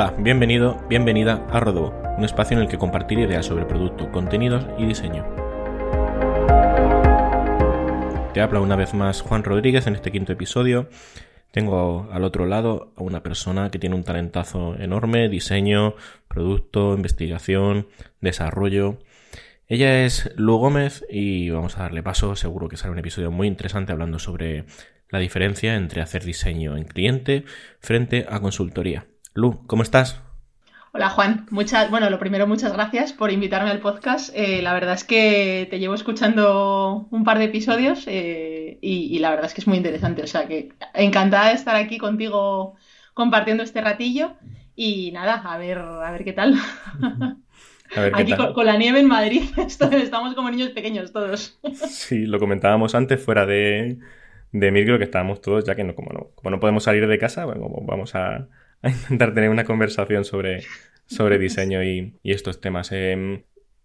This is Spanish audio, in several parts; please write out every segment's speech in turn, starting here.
Hola, bienvenido, bienvenida a Rodo, un espacio en el que compartir ideas sobre producto, contenidos y diseño. Te habla una vez más Juan Rodríguez en este quinto episodio. Tengo al otro lado a una persona que tiene un talentazo enorme, diseño, producto, investigación, desarrollo. Ella es Lu Gómez y vamos a darle paso, seguro que será un episodio muy interesante hablando sobre la diferencia entre hacer diseño en cliente frente a consultoría. Lu, ¿cómo estás? Hola Juan, muchas, bueno, lo primero muchas gracias por invitarme al podcast. Eh, la verdad es que te llevo escuchando un par de episodios eh, y, la verdad es que es muy interesante. O sea que encantada de estar aquí contigo compartiendo este ratillo y nada, a ver, a ver qué tal. aquí Con, la nieve en Madrid estamos como niños pequeños todos. Sí, lo comentábamos antes fuera de, de que estábamos todos, ya que no, como, no, como no podemos salir de casa, bueno, vamos a, intentar tener una conversación sobre, sobre diseño y, estos temas. Em,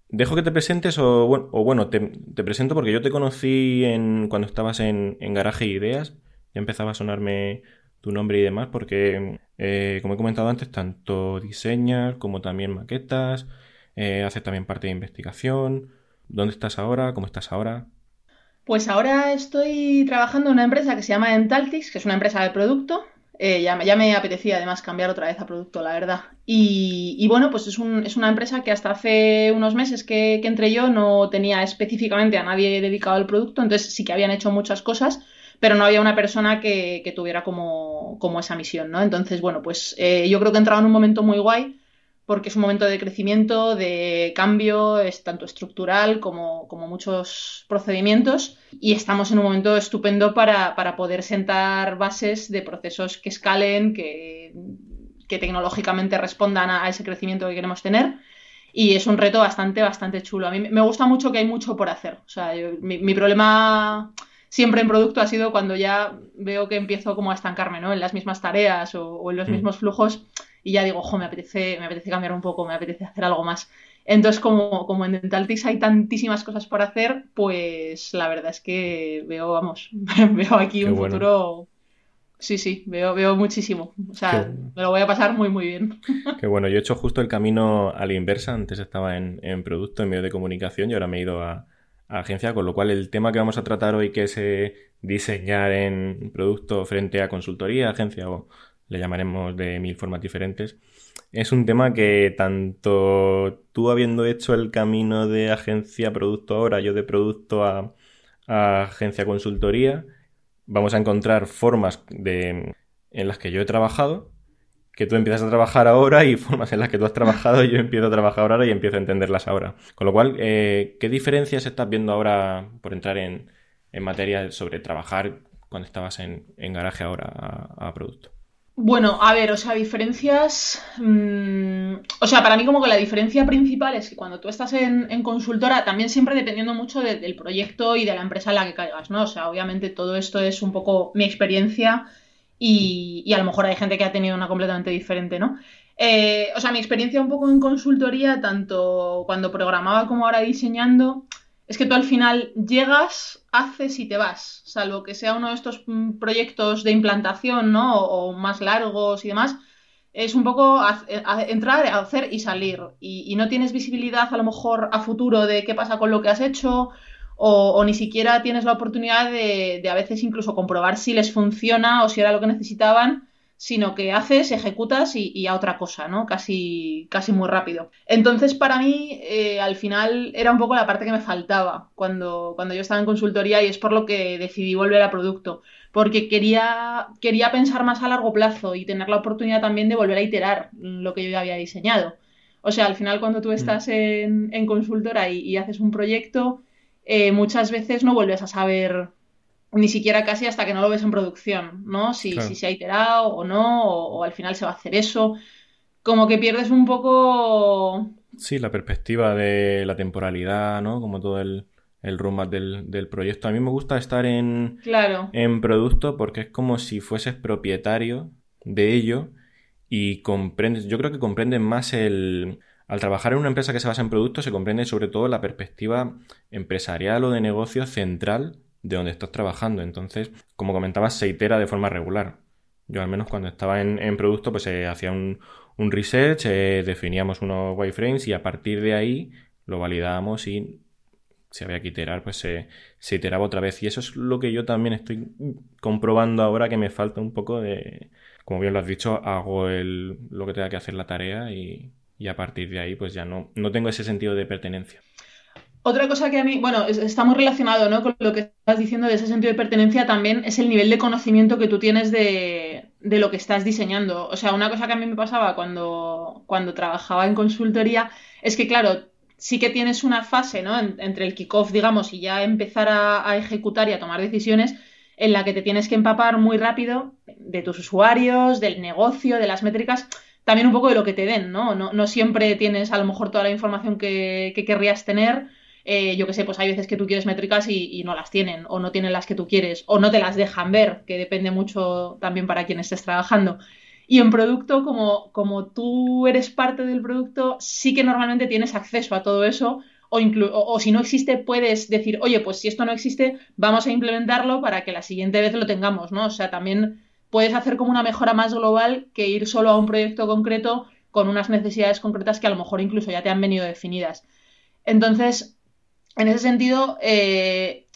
dejo que te presentes o, bueno, te, presento porque yo te conocí en, cuando estabas en, en Garaje Ideas, ya empezaba a sonarme tu nombre y demás porque, eh, como he comentado antes, tanto diseñas como también maquetas, eh, haces también parte de investigación. ¿Dónde estás ahora? ¿Cómo estás ahora? Pues ahora estoy trabajando en una empresa que se llama Entaltix, que es una empresa de producto. Eh, ya, me apetecía además cambiar otra vez a producto, la verdad. Y, bueno, pues es, una empresa que hasta hace unos meses que, entré yo no tenía específicamente a nadie dedicado al producto, entonces sí que habían hecho muchas cosas, pero no había una persona que, tuviera como, esa misión, ¿no? Entonces, bueno, pues eh, yo creo que he entrado en un momento muy guay porque es un momento de crecimiento, de cambio, es tanto estructural como, muchos procedimientos y estamos en un momento estupendo para, poder sentar bases de procesos que escalen, que, tecnológicamente respondan a, ese crecimiento que queremos tener. Y es un reto bastante, bastante chulo. A mí me gusta mucho que hay mucho por hacer. O sea, mi, problema siempre en producto ha sido cuando ya veo que empiezo como a estancarme, ¿no? En las mismas tareas o, en los mm. mismos flujos y ya digo, ojo, me apetece, me apetece cambiar un poco, me apetece hacer algo más. Entonces, como, como en Dentaltics hay tantísimas cosas por hacer, pues la verdad es que veo, vamos, veo aquí un futuro. Sí, sí, veo, veo muchísimo. O sea, me lo voy a pasar muy, muy bien. Qué bueno, yo he hecho justo el camino a la inversa. Antes estaba en, en producto, en medio de comunicación, y ahora me he ido a, a, agencia, con lo cual el tema que vamos a tratar hoy, que es eh, diseñar en producto frente a consultoría, agencia o le llamaremos de mil formas diferentes, es un tema que tanto tú habiendo hecho el camino de agencia producto ahora, yo de producto a, agencia consultoría, vamos a encontrar formas de, en las que yo he trabajado, que tú empiezas a trabajar ahora y formas en las que tú has trabajado y yo empiezo a trabajar ahora y empiezo a entenderlas ahora. Con lo cual, eh, ¿qué diferencias estás viendo ahora por entrar en, materia sobre trabajar cuando estabas en, garaje ahora a producto? Bueno, a ver, o sea, diferencias. Mm, o sea, para mí, como que la diferencia principal es que cuando tú estás en, consultora, también siempre dependiendo mucho del proyecto y de la empresa en la que caigas, ¿no? O sea, obviamente todo esto es un poco mi experiencia y, a lo mejor hay gente que ha tenido una completamente diferente, ¿no? Eh, o sea, mi experiencia un poco en consultoría, tanto cuando programaba como ahora diseñando, es que tú al final llegas, haces y te vas, salvo que sea uno de estos mm, proyectos de implantación, ¿no? O, más largos y demás. Es un poco entrar, hacer y salir. Y, no tienes visibilidad a lo mejor a futuro de qué pasa con lo que has hecho. O, ni siquiera tienes la oportunidad de, a veces incluso comprobar si les funciona o si era lo que necesitaban sino que haces, ejecutas y, a otra cosa, ¿no? Casi, casi muy rápido. Entonces, para mí, eh, al final era un poco la parte que me faltaba cuando, cuando yo estaba en consultoría y es por lo que decidí volver a producto, porque quería, quería pensar más a largo plazo y tener la oportunidad también de volver a iterar lo que yo ya había diseñado. O sea, al final cuando tú mm. estás en, consultora y, haces un proyecto, eh, muchas veces no vuelves a saber ni siquiera casi hasta que no lo ves en producción, ¿no? Si, si se ha iterado o no, o, al final se va a hacer eso. Como que pierdes un poco. Sí, la perspectiva de la temporalidad, ¿no? Como todo el, el roadmap del, proyecto. A mí me gusta estar en, claro. en producto porque es como si fueses propietario de ello y comprendes. Yo creo que comprendes más el. Al trabajar en una empresa que se basa en producto, se comprende sobre todo la perspectiva empresarial o de negocio central de donde estás trabajando. Entonces, como comentabas, se itera de forma regular. Yo al menos cuando estaba en, producto, pues se hacía un, un research, eh, definíamos unos wireframes y a partir de ahí lo validábamos y si había que iterar, pues se, se, iteraba otra vez. Y eso es lo que yo también estoy comprobando ahora que me falta un poco de, como bien lo has dicho, hago el, lo que tenga que hacer la tarea y, y a partir de ahí pues ya no, no tengo ese sentido de pertenencia. Otra cosa que a mí, bueno, está muy relacionado ¿no? con lo que estás diciendo de ese sentido de pertenencia también es el nivel de conocimiento que tú tienes de, de, lo que estás diseñando. O sea, una cosa que a mí me pasaba cuando, cuando trabajaba en consultoría es que, claro, sí que tienes una fase ¿no? entre el kickoff, digamos, y ya empezar a, a ejecutar y a tomar decisiones en la que te tienes que empapar muy rápido de tus usuarios, del negocio, de las métricas también un poco de lo que te den, ¿no? No, no siempre tienes a lo mejor toda la información que, que querrías tener. Eh, yo que sé, pues hay veces que tú quieres métricas y, no las tienen, o no tienen las que tú quieres, o no te las dejan ver, que depende mucho también para quien estés trabajando. Y en producto, como, como tú eres parte del producto, sí que normalmente tienes acceso a todo eso, o, o, o, si no existe, puedes decir, oye, pues si esto no existe, vamos a implementarlo para que la siguiente vez lo tengamos, ¿no? O sea, también puedes hacer como una mejora más global que ir solo a un proyecto concreto con unas necesidades concretas que a lo mejor incluso ya te han venido definidas. Entonces, en ese sentido, eh,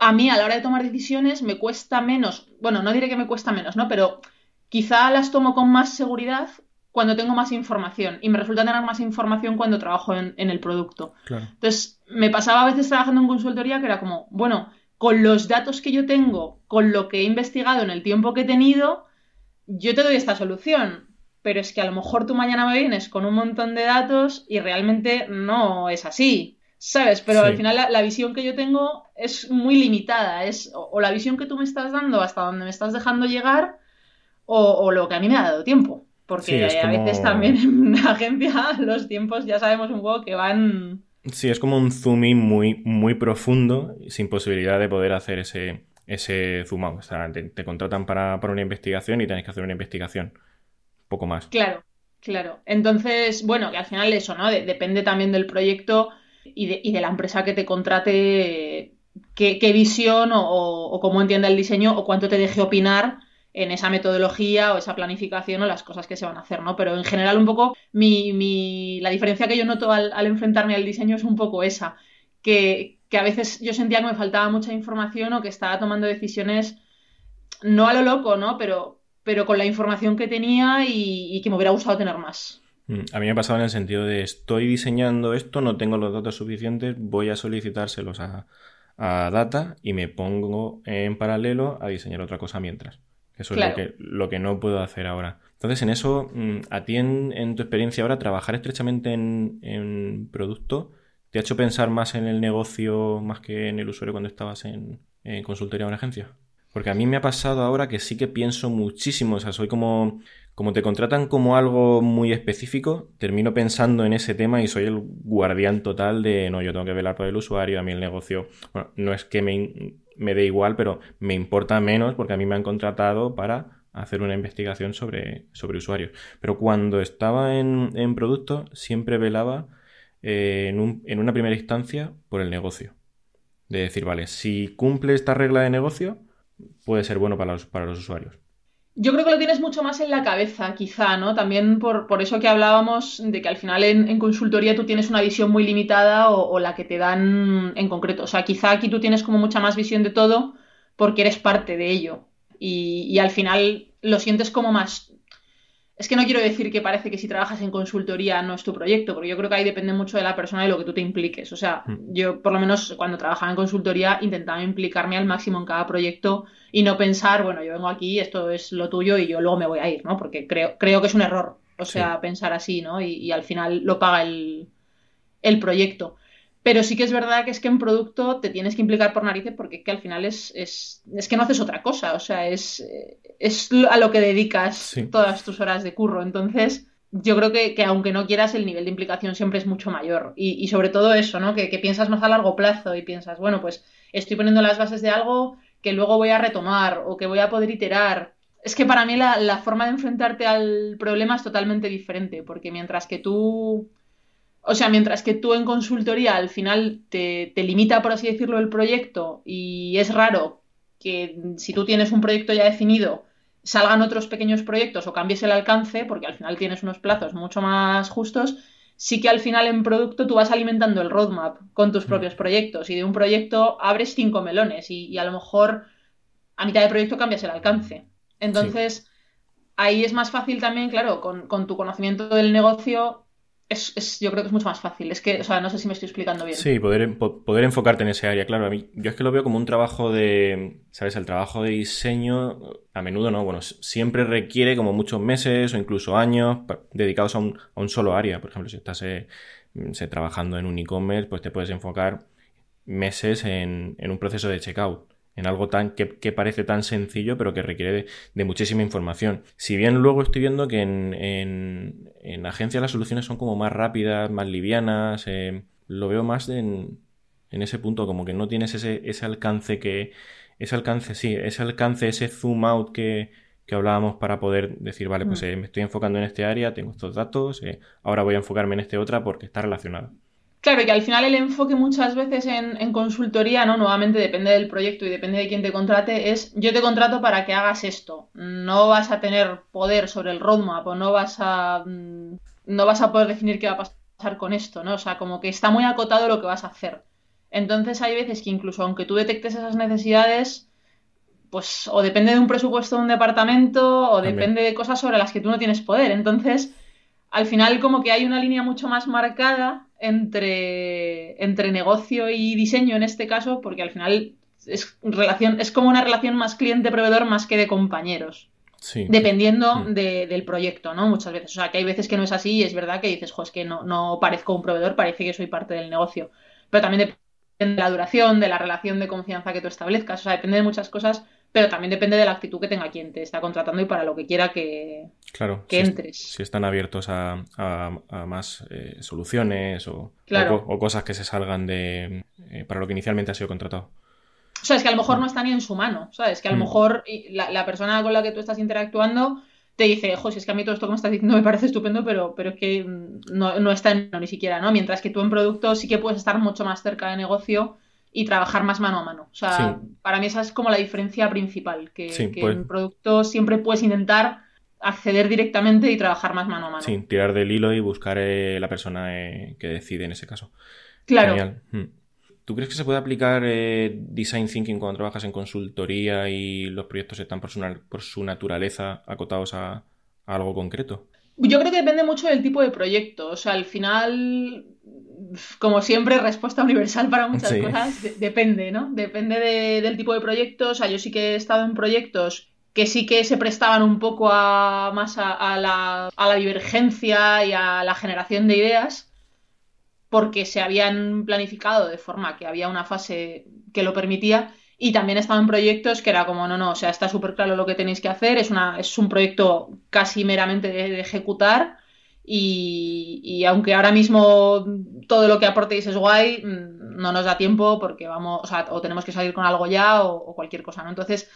a mí a la hora de tomar decisiones me cuesta menos, bueno, no diré que me cuesta menos, ¿no? Pero quizá las tomo con más seguridad cuando tengo más información y me resulta tener más información cuando trabajo en, en el producto. Claro. Entonces, me pasaba a veces trabajando en consultoría que era como, bueno, con los datos que yo tengo, con lo que he investigado en el tiempo que he tenido, yo te doy esta solución. Pero es que a lo mejor tú mañana me vienes con un montón de datos y realmente no es así. ¿Sabes? Pero sí. al final la, la, visión que yo tengo es muy limitada. Es o, o, la visión que tú me estás dando hasta donde me estás dejando llegar o, o lo que a mí me ha dado tiempo. Porque sí, a veces también en una agencia los tiempos ya sabemos un poco que van Sí, es como un zoom in muy, muy profundo, sin posibilidad de poder hacer ese, ese zoom out. O sea, te, te contratan para, para, una investigación y tienes que hacer una investigación. Poco más. Claro, claro. Entonces, bueno, que al final eso, ¿no? De, depende también del proyecto y de, y de, la empresa que te contrate, qué, visión o, cómo entienda el diseño o cuánto te deje opinar en esa metodología o esa planificación o las cosas que se van a hacer, ¿no? Pero en general un poco mi, mi, la diferencia que yo noto al, al, enfrentarme al diseño es un poco esa, que, que, a veces yo sentía que me faltaba mucha información o que estaba tomando decisiones no a lo loco, ¿no? Pero, pero con la información que tenía y que me hubiera gustado tener más. Mm, a mí me ha pasado en el sentido de estoy diseñando esto, no tengo los datos suficientes, voy a solicitárselos a, a Data y me pongo en paralelo a diseñar otra cosa mientras. Eso claro. es lo que, lo que no puedo hacer ahora. Entonces, en eso, mm, a ti en, en tu experiencia ahora, trabajar estrechamente en, en, producto, ¿te ha hecho pensar más en el negocio más que en el usuario cuando estabas en, en consultoría o en agencia? Porque a mí me ha pasado ahora que sí que pienso muchísimo, o sea, soy como, como te contratan como algo muy específico, termino pensando en ese tema y soy el guardián total de, no, yo tengo que velar por el usuario, a mí el negocio, bueno, no es que me, me dé igual, pero me importa menos porque a mí me han contratado para hacer una investigación sobre, sobre usuarios. Pero cuando estaba en, en producto, siempre velaba eh, en, un, en una primera instancia por el negocio. De decir, vale, si cumple esta regla de negocio, puede ser bueno para los, para los usuarios. Yo creo que lo tienes mucho más en la cabeza, quizá, ¿no? También por, por eso que hablábamos de que al final en, consultoría tú tienes una visión muy limitada o, o, la que te dan en concreto. O sea, quizá aquí tú tienes como mucha más visión de todo porque eres parte de ello. Y, y al final lo sientes como más es que no quiero decir que parece que si trabajas en consultoría no es tu proyecto, porque yo creo que ahí depende mucho de la persona y lo que tú te impliques. O sea, mm. yo por lo menos cuando trabajaba en consultoría intentaba implicarme al máximo en cada proyecto y no pensar, bueno, yo vengo aquí, esto es lo tuyo y yo luego me voy a ir, ¿no? Porque creo, creo que es un error, o sea, sí. pensar así, ¿no? Y, y, al final lo paga el, el proyecto. Pero sí que es verdad que es que en producto te tienes que implicar por narices porque es que al final es, es, es que no haces otra cosa, o sea, es, es a lo que dedicas sí. todas tus horas de curro. Entonces, yo creo que, que, aunque no quieras, el nivel de implicación siempre es mucho mayor. Y, y sobre todo eso, ¿no? Que, que, piensas más a largo plazo y piensas, bueno, pues estoy poniendo las bases de algo que luego voy a retomar o que voy a poder iterar. Es que para mí la, la forma de enfrentarte al problema es totalmente diferente, porque mientras que tú o sea, mientras que tú en consultoría al final te, te, limita, por así decirlo, el proyecto y es raro que si tú tienes un proyecto ya definido, salgan otros pequeños proyectos o cambies el alcance, porque al final tienes unos plazos mucho más justos, sí que al final en producto tú vas alimentando el roadmap con tus mm. propios proyectos y de un proyecto abres cinco melones y, a lo mejor a mitad de proyecto cambias el alcance. Entonces, ahí es más fácil también, claro, con, con tu conocimiento del negocio, es, yo creo que es mucho más fácil. Es que, o sea, no sé si me estoy explicando bien. Sí, poder, poder enfocarte en ese área, claro. A mí, yo es que lo veo como un trabajo de, ¿sabes? El trabajo de diseño, a menudo no, bueno, siempre requiere como muchos meses o incluso años dedicados a un, a un solo área. Por ejemplo, si estás eh, trabajando en un e-commerce, pues te puedes enfocar meses en, en un proceso de checkout en algo tan que, parece tan sencillo, pero que requiere de, muchísima información. Si bien luego estoy viendo que en, en, en agencias las soluciones son como más rápidas, más livianas, eh, lo veo más en, en ese punto, como que no tienes ese, ese alcance que, ese alcance, sí, ese alcance, ese zoom out que, que hablábamos para poder decir, vale, pues mm. eh, me estoy enfocando en este área, tengo estos datos, eh, ahora voy a enfocarme en este otra porque está relacionado. Claro, y que al final el enfoque muchas veces en, consultoría, ¿no? Nuevamente depende del proyecto y depende de quién te contrate, es yo te contrato para que hagas esto. No vas a tener poder sobre el roadmap o no vas a mm, no vas a poder definir qué va a pasar con esto, ¿no? O sea, como que está muy acotado lo que vas a hacer. Entonces hay veces que incluso aunque tú detectes esas necesidades, pues o depende de un presupuesto de un departamento o depende de cosas sobre las que tú no tienes poder. Entonces, al final como que hay una línea mucho más marcada entre, entre negocio y diseño en este caso, porque al final es, relación, es como una relación más cliente-proveedor más que de compañeros. Dependiendo mm. del proyecto, ¿no? Muchas veces. O sea, que hay veces que no es así y es verdad que dices, jo, es que no, no parezco un proveedor, parece que soy parte del negocio. Pero también depende de la duración, de la relación de confianza que tú establezcas. O sea, depende de muchas cosas pero también depende de la actitud que tenga quien te está contratando y para lo que quiera que, claro, que entres. si están abiertos a, más eh, soluciones o, o, cosas que se salgan de eh, para lo que inicialmente ha sido contratado. O sea, es que a lo mejor no está ni en su mano, ¿sabes? Que a lo mm. mejor la, persona con la que tú estás interactuando te dice, jo, si es que a mí todo esto que me estás diciendo me parece estupendo, pero, pero es que no, no está en ni siquiera, ¿no? Mientras que tú en producto sí que puedes estar mucho más cerca de negocio y trabajar más mano a mano. O sea, para mí esa es como la diferencia principal, que, pues. en producto siempre puedes intentar acceder directamente y trabajar más mano a mano. Sí, tirar del hilo y buscar eh, la persona eh, que decide en ese caso. Claro. Hmm. ¿Tú crees que se puede aplicar eh, design thinking cuando trabajas en consultoría y los proyectos están por su, por su naturaleza acotados a algo concreto? Yo creo que depende mucho del tipo de proyecto. O sea, al final, como siempre, respuesta universal para muchas cosas. depende, ¿no? Depende del tipo de proyecto. O sea, yo sí que he estado en proyectos que sí que se prestaban un poco más a, la, divergencia y a la generación de ideas porque se habían planificado de forma que había una fase que lo permitía y también estaba en proyectos que era como, no, no, o sea, está súper claro lo que tenéis que hacer, es, una, es un proyecto casi meramente de, ejecutar y, aunque ahora mismo todo lo que aportéis es guay, mm, no nos da tiempo porque vamos, o, o tenemos que salir con algo ya o, cualquier cosa, ¿no? Entonces,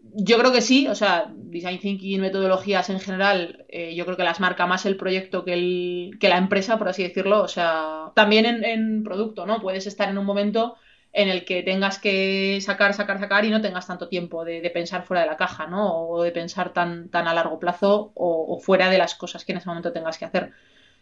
yo creo que sí, o sea, design thinking, metodologías en general, eh, yo creo que las marca más el proyecto que, el, que la empresa, por así decirlo, o sea, también en, en producto, ¿no? Puedes estar en un momento en el que tengas que sacar, sacar, sacar y no tengas tanto tiempo de, pensar fuera de la caja, ¿no? O de pensar tan, tan a largo plazo o, fuera de las cosas que en ese momento tengas que hacer.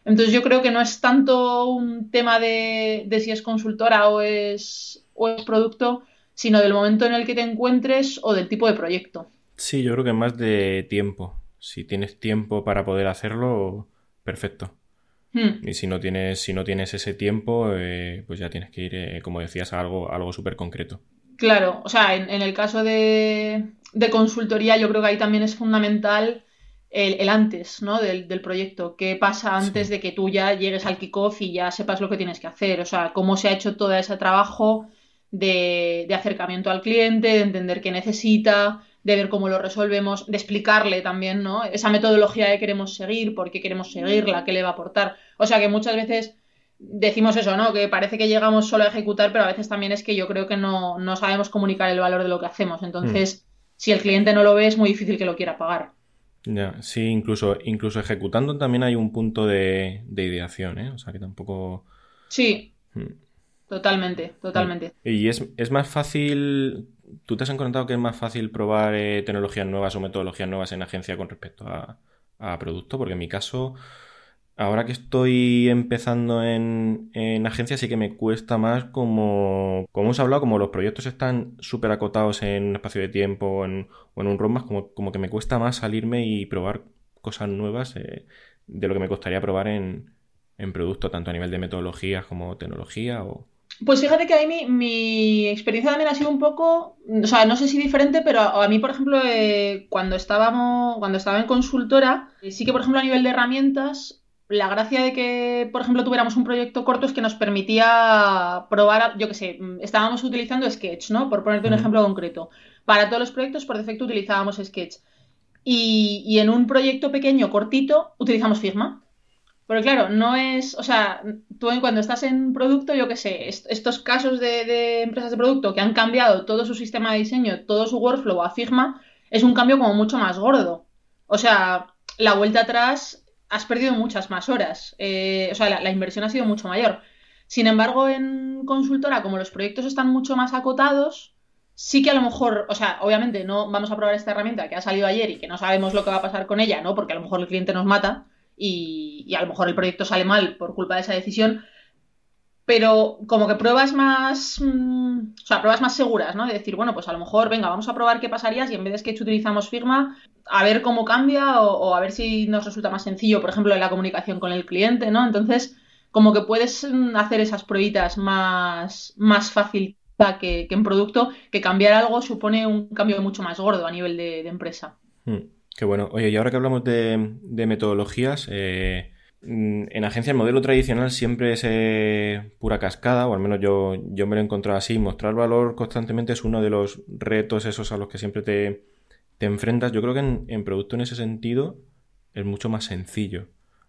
Entonces yo creo que no es tanto un tema de, si es consultora o es, o es producto, sino del momento en el que te encuentres o del tipo de proyecto. Sí, yo creo que más de tiempo. Si tienes tiempo para poder hacerlo, perfecto. Hmm. Y si no tienes, si no tienes ese tiempo, eh, pues ya tienes que ir, eh, como decías, a algo, algo súper concreto. Claro, o sea, en, el caso de, consultoría, yo creo que ahí también es fundamental el, antes, ¿no? Del, proyecto. ¿Qué pasa antes de que tú ya llegues al kickoff y ya sepas lo que tienes que hacer? O sea, cómo se ha hecho todo ese trabajo de, de acercamiento al cliente, de entender qué necesita, de ver cómo lo resolvemos, de explicarle también, ¿no? Esa metodología que queremos seguir, por qué queremos seguirla, qué le va a aportar. O sea que muchas veces decimos eso, ¿no? Que parece que llegamos solo a ejecutar, pero a veces también es que yo creo que no, sabemos comunicar el valor de lo que hacemos. Entonces, mm. si el cliente no lo ve, es muy difícil que lo quiera pagar. Ya, sí, incluso, incluso ejecutando también hay un punto de, ideación, ¿eh? O sea que tampoco. Sí. Mm. Totalmente, totalmente. Y es, es más fácil ¿tú te has encontrado que es más fácil probar eh, tecnologías nuevas o metodologías nuevas en agencia con respecto a, a producto? Porque en mi caso, ahora que estoy empezando en, en agencia, sí que me cuesta más como, como hemos hablado, como los proyectos están súper acotados en un espacio de tiempo o en, un roadmap, como, como que me cuesta más salirme y probar cosas nuevas eh, de lo que me costaría probar en, en producto, tanto a nivel de metodologías como tecnología o... Pues fíjate que ahí mi, mi, experiencia también ha sido un poco, o sea, no sé si diferente, pero a, mí, por ejemplo, eh, cuando estábamos, cuando estaba en consultora, eh, sí que, por ejemplo, a nivel de herramientas, la gracia de que, por ejemplo, tuviéramos un proyecto corto es que nos permitía probar, yo qué sé, mm, estábamos utilizando Sketch, ¿no? Por ponerte un ejemplo concreto. Para todos los proyectos, por defecto, utilizábamos Sketch. Y, y en un proyecto pequeño, cortito, utilizamos Figma. Pero claro, no es, o sea, tú cuando estás en producto, yo qué sé, estos casos de, empresas de producto que han cambiado todo su sistema de diseño, todo su workflow a Figma, es un cambio como mucho más gordo. O sea, la vuelta atrás has perdido muchas más horas. Eh, o sea, la, la, inversión ha sido mucho mayor. Sin embargo, en consultora, como los proyectos están mucho más acotados, sí que a lo mejor, o sea, obviamente no vamos a probar esta herramienta que ha salido ayer y que no sabemos lo que va a pasar con ella, ¿no? Porque a lo mejor el cliente nos mata y, a lo mejor el proyecto sale mal por culpa de esa decisión, pero como que pruebas más, mm, o sea, pruebas más seguras, ¿no? De decir, bueno, pues a lo mejor, venga, vamos a probar qué pasaría si en vez de Sketch utilizamos Figma, a ver cómo cambia o, a ver si nos resulta más sencillo, por ejemplo, en la comunicación con el cliente, ¿no? Entonces, como que puedes mm, hacer esas pruebitas más, más fácil que, en producto, que cambiar algo supone un cambio mucho más gordo a nivel de, empresa. Hmm. Qué bueno. Oye, y ahora que hablamos de, metodologías, eh, mm, en agencia el modelo tradicional siempre es eh, pura cascada, o al menos yo, yo me lo he encontrado así. Mostrar valor constantemente es uno de los retos esos a los que siempre te, enfrentas. Yo creo que en, producto en ese sentido es mucho más sencillo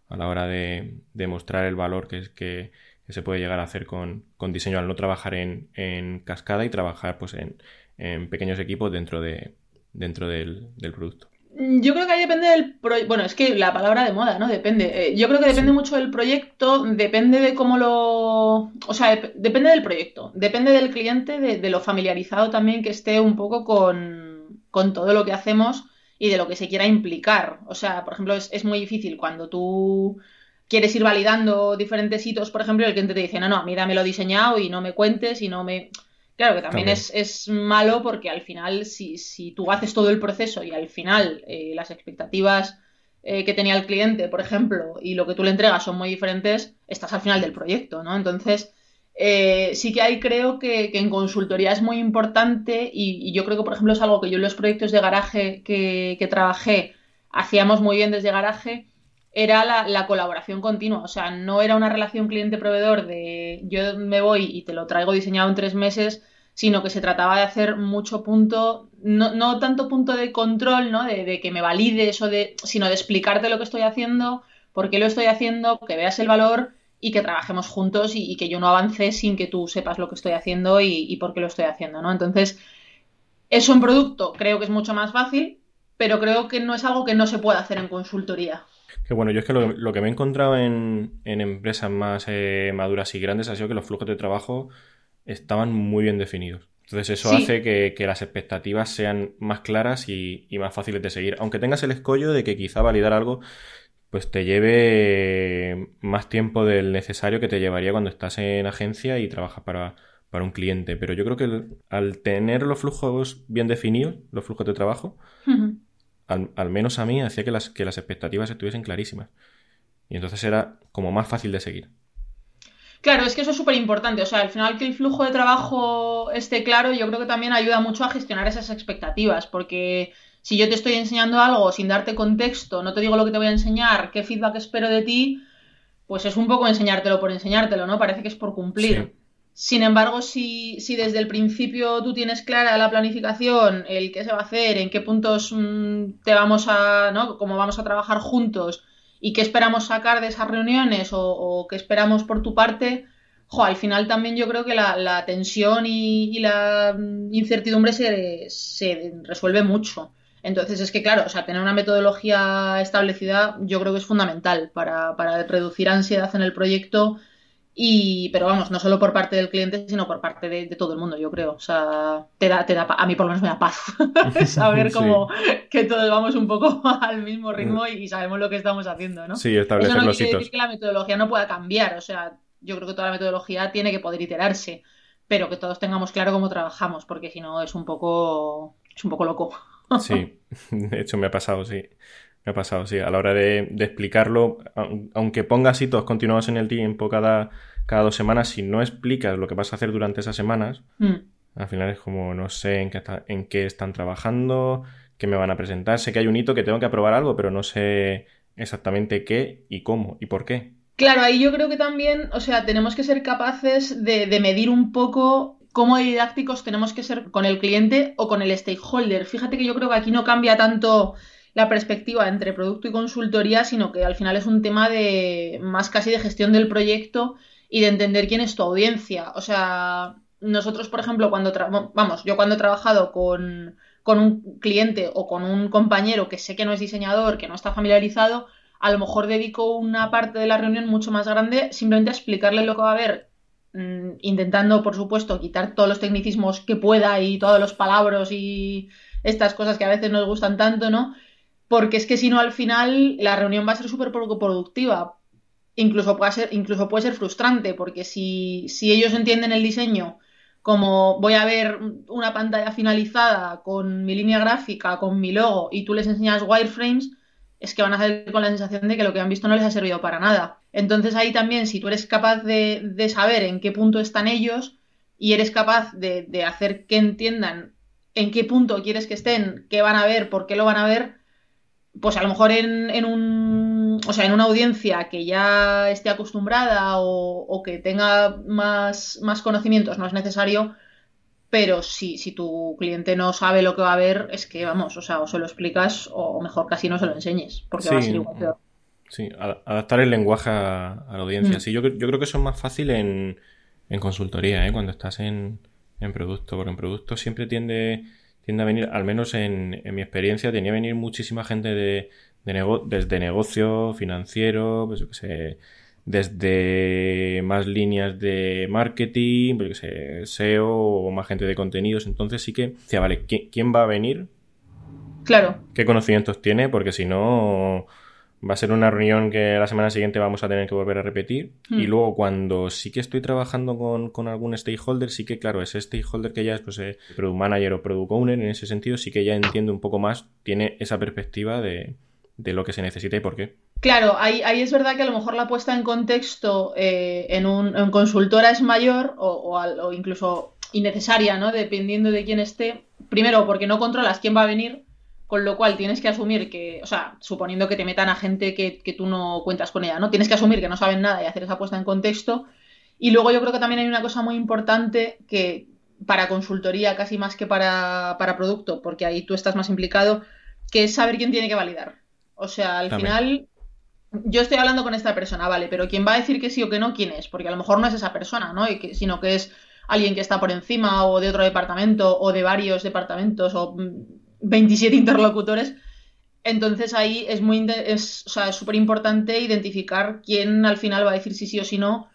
a la hora de, mostrar el valor que, que, se puede llegar a hacer con, diseño al no trabajar en, cascada y trabajar pues en, pequeños equipos dentro, de, dentro del producto. Mm, yo creo que ahí depende del proyecto. Bueno, es que la palabra de moda, ¿no? Depende. Eh, yo creo que depende mucho del proyecto, depende de cómo lo. O sea, depende del proyecto, depende del cliente, de, lo familiarizado también que esté un poco con, con, todo lo que hacemos y de lo que se quiera implicar. O sea, por ejemplo, es, es muy difícil cuando tú quieres ir validando diferentes hitos, por ejemplo, el cliente te dice, no, no, a mí lo diseñado y no me cuentes y no me. Claro que también, Es, malo porque al final, si, si, tú haces todo el proceso y al final eh, las expectativas eh, que tenía el cliente, por ejemplo, y lo que tú le entregas son muy diferentes, estás al final del proyecto, ¿no? Entonces, eh, sí que ahí creo que, en consultoría es muy importante y, yo creo que, por ejemplo, es algo que yo en los proyectos de garaje que, que trabajé hacíamos muy bien desde garaje, era la, la, colaboración continua. O sea, no era una relación cliente-proveedor de yo me voy y te lo traigo diseñado en tres meses, sino que se trataba de hacer mucho punto, no, no tanto punto de control, ¿no? De, que me valides o de, sino de explicarte lo que estoy haciendo, por qué lo estoy haciendo, que veas el valor y que trabajemos juntos y, y que yo no avance sin que tú sepas lo que estoy haciendo y, y por qué lo estoy haciendo, ¿no? Entonces, eso en producto creo que es mucho más fácil, pero creo que no es algo que no se pueda hacer en consultoría. Que bueno, yo es que lo, que me he encontrado en, empresas más eh, maduras y grandes ha sido que los flujos de trabajo estaban muy bien definidos. Entonces eso hace que, las expectativas sean más claras y, más fáciles de seguir. Aunque tengas el escollo de que quizá validar algo pues te lleve más tiempo del necesario que te llevaría cuando estás en agencia y trabajas para, un cliente. Pero yo creo que al tener los flujos bien definidos, los flujos de trabajo, al, menos a mí, hacía que las, que las expectativas estuviesen clarísimas. Y entonces era como más fácil de seguir. Claro, es que eso es súper importante. O sea, al final que el flujo de trabajo esté claro, yo creo que también ayuda mucho a gestionar esas expectativas, porque si yo te estoy enseñando algo sin darte contexto, no te digo lo que te voy a enseñar, qué feedback espero de ti, pues es un poco enseñártelo por enseñártelo, ¿no? Parece que es por cumplir. Sin embargo, si, si, desde el principio tú tienes clara la planificación, el qué se va a hacer, en qué puntos mm, te vamos a, ¿no? Cómo vamos a trabajar juntos y qué esperamos sacar de esas reuniones o, qué esperamos por tu parte, jo, al final también yo creo que la, tensión y, la mm, incertidumbre se, se, resuelve mucho. Entonces es que, claro, o sea, tener una metodología establecida yo creo que es fundamental para, para reducir ansiedad en el proyecto Y, pero vamos, no solo por parte del cliente, sino por parte de, todo el mundo, yo creo. O sea, te da, te da, a mí por lo menos me da paz saber como que todos vamos un poco al mismo ritmo y, sabemos lo que estamos haciendo, ¿no? Sí, establecer Eso no los quiere decir que la metodología no pueda cambiar. O sea, yo creo que toda la metodología tiene que poder iterarse, pero que todos tengamos claro cómo trabajamos, porque si no es un poco, es un poco loco. sí, de hecho me ha pasado, sí. Me ha pasado, sí. A la hora de, explicarlo, aunque pongas hitos continuados en el tiempo cada, cada dos semanas, si no explicas lo que vas a hacer durante esas semanas, mm. al final es como no sé en qué, en qué están trabajando, qué me van a presentar. Sé que hay un hito que tengo que aprobar algo, pero no sé exactamente qué y cómo y por qué. Claro, ahí yo creo que también, o sea, tenemos que ser capaces de, de medir un poco cómo didácticos tenemos que ser con el cliente o con el stakeholder. Fíjate que yo creo que aquí no cambia tanto la perspectiva entre producto y consultoría, sino que al final es un tema de más casi de gestión del proyecto y de entender quién es tu audiencia. O sea, nosotros, por ejemplo, cuando vamos, yo cuando he trabajado con, con un cliente o con un compañero que sé que no es diseñador, que no está familiarizado, a lo mejor dedico una parte de la reunión mucho más grande simplemente a explicarle lo que va a haber, mm, intentando, por supuesto, quitar todos los tecnicismos que pueda y todos los palabras y estas cosas que a veces nos gustan tanto, ¿no? Porque es que si no al final la reunión va a ser súper poco productiva. Incluso puede ser, incluso puede ser frustrante, porque si, si ellos entienden el diseño como voy a ver una pantalla finalizada con mi línea gráfica, con mi logo, y tú les enseñas wireframes, es que van a salir con la sensación de que lo que han visto no les ha servido para nada. Entonces ahí también, si tú eres capaz de, de saber en qué punto están ellos y eres capaz de, de, hacer que entiendan en qué punto quieres que estén, qué van a ver, por qué lo van a ver, pues a lo mejor en, un, o sea, en una audiencia que ya esté acostumbrada o, que tenga más, más, conocimientos no es necesario, pero si, si tu cliente no sabe lo que va a ver, es que vamos, o sea, o se lo explicas o mejor casi no se lo enseñes, porque va a ser igual peor. Sí, adaptar el lenguaje a, la audiencia. Mm. Sí, yo, yo, creo que eso es más fácil en, en consultoría, ¿eh? cuando estás en, en producto, porque en producto siempre tiende tiende a venir, al menos en, mi experiencia, tenía que venir muchísima gente de, desde negocio, financiero, pues yo sé, desde más líneas de marketing, pues yo sé, SEO o más gente de contenidos. Entonces sí que decía, vale, ¿quién va a venir? Claro. ¿Qué conocimientos tiene? Porque si no Va a ser una reunión que la semana siguiente vamos a tener que volver a repetir. Y hmm. luego, cuando sí que estoy trabajando con, algún stakeholder, sí que, claro, ese stakeholder que ya es pues, eh, product manager o product owner, en ese sentido, sí que ya entiende un poco más, tiene esa perspectiva de, lo que se necesita y por qué. Claro, ahí, ahí, es verdad que a lo mejor la puesta en contexto eh, en, un, en consultora es mayor o, o, incluso innecesaria, ¿no? Dependiendo de quién esté. Primero, porque no controlas quién va a venir con lo cual tienes que asumir que, o sea, suponiendo que te metan a gente que, tú no cuentas con ella, ¿no? Tienes que asumir que no saben nada y hacer esa puesta en contexto. Y luego yo creo que también hay una cosa muy importante que para consultoría casi más que para, para producto, porque ahí tú estás más implicado, que es saber quién tiene que validar. O sea, al final, yo estoy hablando con esta persona, vale, pero quién va a decir que sí o que no, ¿quién es? Porque a lo mejor no es esa persona, ¿no? Y que, sino que es alguien que está por encima o de otro departamento o de varios departamentos o 27 interlocutores. Entonces ahí es muy es, súper importante identificar quién al final va a decir sí sí o sí no,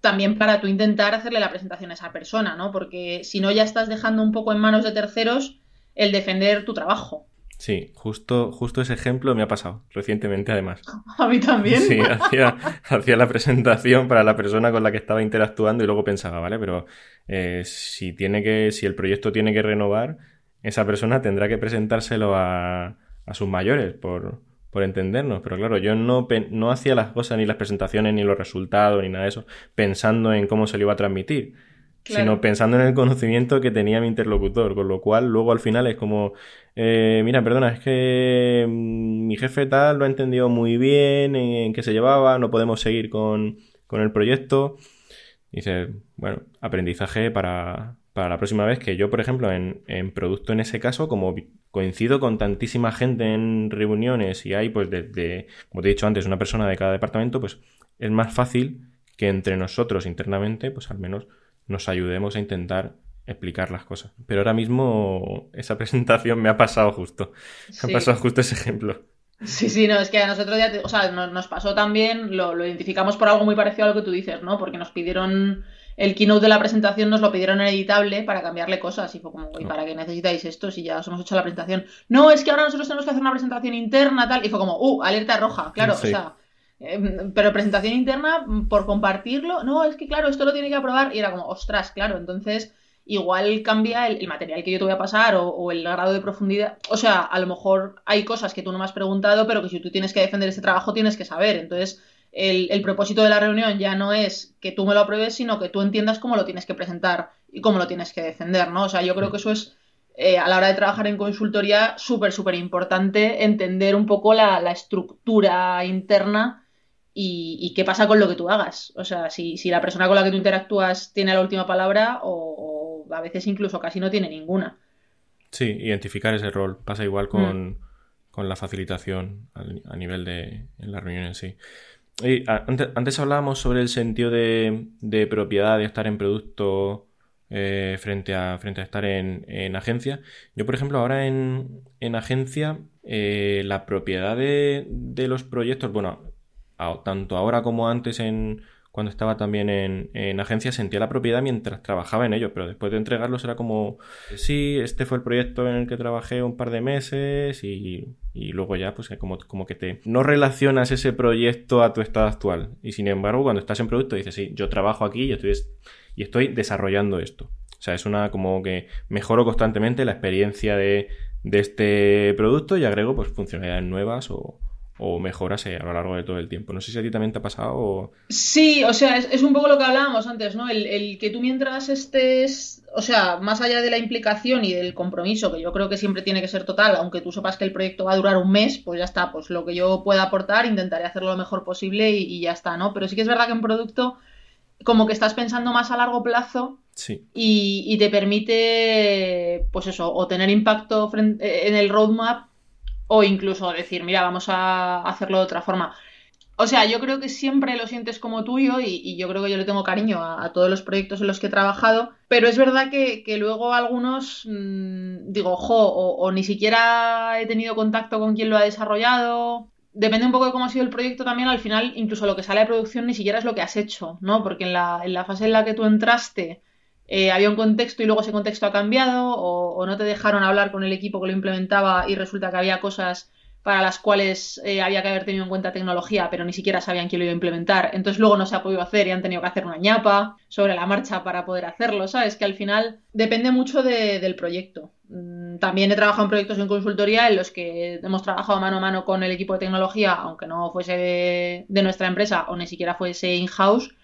también para tú intentar hacerle la presentación a esa persona, ¿no? Porque si no ya estás dejando un poco en manos de terceros el defender tu trabajo. Sí, justo, justo ese ejemplo me ha pasado recientemente además. A mí también. Sí, hacía, hacía la presentación para la persona con la que estaba interactuando y luego pensaba, vale, pero eh, si tiene que, si el proyecto tiene que renovar, esa persona tendrá que presentárselo a, a sus mayores por, por entendernos. Pero claro, yo no, no hacía las cosas, ni las presentaciones, ni los resultados, ni nada de eso, pensando en cómo se lo iba a transmitir. Sino pensando en el conocimiento que tenía mi interlocutor, con lo cual luego al final es como, eh, mira, perdona, es que mm, mi jefe tal lo ha entendido muy bien, en, qué se llevaba, no podemos seguir con, con el proyecto. dice, bueno, aprendizaje para, para la próxima vez que yo, por ejemplo, en, producto en ese caso, como coincido con tantísima gente en reuniones y hay, pues, desde, como te he dicho antes, una persona de cada departamento, pues es más fácil que entre nosotros internamente, pues al menos nos ayudemos a intentar explicar las cosas. Pero ahora mismo esa presentación me ha pasado justo. Me ha pasado justo ese ejemplo. Sí, sí, no, es que a nosotros ya, o sea, nos, pasó también, lo, lo, identificamos por algo muy parecido a lo que tú dices, ¿no? Porque nos pidieron el keynote de la presentación, nos lo pidieron en editable para cambiarle cosas y fue como, ¿y para qué necesitáis esto si ya os hemos hecho la presentación? No, es que ahora nosotros tenemos que hacer una presentación interna, tal, y fue como, uh, alerta roja, claro, o sea, em, pero presentación interna por compartirlo, no, es que claro, esto lo tiene que aprobar y era como, ostras, claro, entonces igual cambia el, material que yo te voy a pasar o, el grado de profundidad. O sea, a lo mejor hay cosas que tú no me has preguntado, pero que si tú tienes que defender este trabajo tienes que saber. Entonces, el, propósito de la reunión ya no es que tú me lo apruebes, sino que tú entiendas cómo lo tienes que presentar y cómo lo tienes que defender, ¿no? O sea, yo creo que eso es, eh, a la hora de trabajar en consultoría, súper, súper importante entender un poco la, estructura interna y, qué pasa con lo que tú hagas. O sea, si, la persona con la que tú interactúas tiene la última palabra o a veces incluso casi no tiene ninguna. Sí, identificar ese rol. Pasa igual con, mm. la facilitación a, nivel de la reunión en sí. Y, antes, hablábamos sobre el sentido de, propiedad, de estar en producto eh, frente, a, frente a estar en, agencia. Yo, por ejemplo, ahora en, agencia, eh, la propiedad de, de, los proyectos, bueno, tanto ahora como antes en, cuando estaba también en, agencia, sentía la propiedad mientras trabajaba en ello, pero después de entregarlos era como, sí, este fue el proyecto en el que trabajé un par de meses y, luego ya, pues como, como que te no relacionas ese proyecto a tu estado actual. Y sin embargo, cuando estás en producto dices, sí, yo trabajo aquí y estoy, y estoy desarrollando esto. O sea, es una como que mejoro constantemente la experiencia de, de este producto y agrego pues funcionalidades nuevas o, o mejoras a lo largo de todo el tiempo. No sé si a ti también te ha pasado Sí, o sea, es, un poco lo que hablábamos antes, ¿no? El, que tú mientras estés, o sea, más allá de la implicación y del compromiso, que yo creo que siempre tiene que ser total, aunque tú sepas que el proyecto va a durar un mes, pues ya está, pues lo que yo pueda aportar intentaré hacerlo lo mejor posible y, ya está, ¿no? Pero sí que es verdad que en producto como que estás pensando más a largo plazo sí. y, y te permite, pues eso, o tener impacto en el roadmap o incluso decir, mira, vamos a hacerlo de otra forma. O sea, yo creo que siempre lo sientes como tuyo y, yo creo que yo le tengo cariño a, todos los proyectos en los que he trabajado, pero es verdad que, luego algunos, mm, digo, ojo, o, ni siquiera he tenido contacto con quien lo ha desarrollado. Depende un poco de cómo ha sido el proyecto también, al final incluso lo que sale de producción ni siquiera es lo que has hecho, ¿no? Porque en la, en la fase en la que tú entraste eh, había un contexto y luego ese contexto ha cambiado o, no te dejaron hablar con el equipo que lo implementaba y resulta que había cosas para las cuales eh, había que haber tenido en cuenta tecnología, pero ni siquiera sabían quién lo iba a implementar. Entonces luego no se ha podido hacer y han tenido que hacer una ñapa sobre la marcha para poder hacerlo, ¿sabes? Que al final depende mucho del proyecto. Mm, también he trabajado en proyectos en consultoría en los que hemos trabajado mano a mano con el equipo de tecnología, aunque no fuese de nuestra empresa o ni siquiera fuese in-house,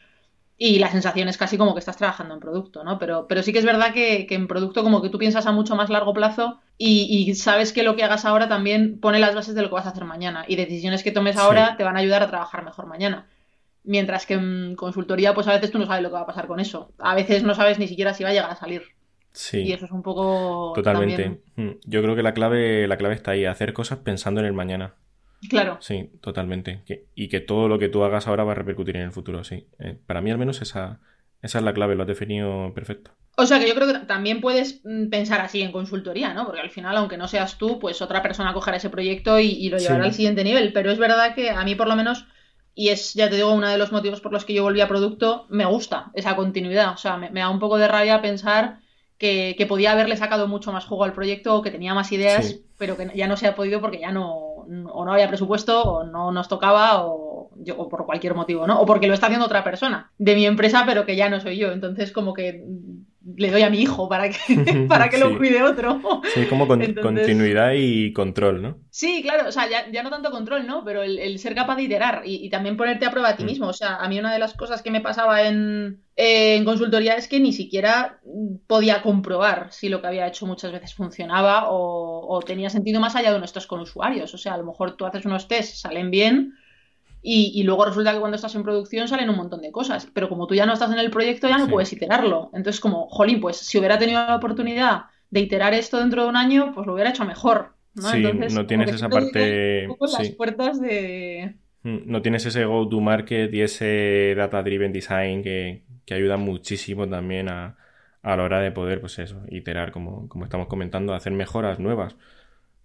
y la sensación es casi como que estás trabajando en producto, ¿no? Pero, pero sí que es verdad que, en producto como que tú piensas a mucho más largo plazo y, sabes que lo que hagas ahora también pone las bases de lo que vas a hacer mañana y decisiones que tomes ahora te van a ayudar a trabajar mejor mañana. Mientras que en consultoría, pues a veces tú no sabes lo que va a pasar con eso. A veces no sabes ni siquiera si va a llegar a salir. Sí. Y eso es un poco. Totalmente. Mm, yo creo que la clave, la clave está ahí, hacer cosas pensando en el mañana. Claro. Sí, totalmente. y que todo lo que tú hagas ahora va a repercutir en el futuro, sí. Eh, para mí al menos esa, esa es la clave, lo has definido perfecto. O sea que yo creo que también puedes mm, pensar así en consultoría, ¿no? Porque al final, aunque no seas tú, pues otra persona cogerá ese proyecto y, lo llevará al siguiente nivel. Pero es verdad que a mí por lo menos, y es, ya te digo, uno de los motivos por los que yo volví a producto, me gusta esa continuidad. O sea, me, da un poco de rabia pensar que, podía haberle sacado mucho más juego al proyecto o que tenía más ideas, pero que ya no se ha podido porque ya no, o no había presupuesto o no nos tocaba o, o por cualquier motivo, ¿no? O porque lo está haciendo otra persona de mi empresa, pero que ya no soy yo. Entonces, como que le doy a mi hijo para que, para que lo cuide otro. Sí, como con, continuidad y control, ¿no? Sí, claro, o sea, ya, no tanto control, ¿no? Pero el, ser capaz de iterar y, también ponerte a prueba a ti mm. mismo. O sea, a mí una de las cosas que me pasaba en, en consultoría es que ni siquiera podía comprobar si lo que había hecho muchas veces funcionaba o, tenía sentido más allá de nuestros con usuarios. O sea, a lo mejor tú haces unos tests, salen bien, y, luego resulta que cuando estás en producción salen un montón de cosas, pero como tú ya no estás en el proyecto ya no puedes iterarlo. Entonces como, jolín, pues si hubiera tenido la oportunidad de iterar esto dentro de un año, pues lo hubiera hecho mejor. ¿no? Sí, no tienes esa parte... las puertas de... Mm, no tienes ese go-to-market y ese data-driven design que, ayuda muchísimo también a, a, la hora de poder, pues eso, iterar, como, como estamos comentando, hacer mejoras nuevas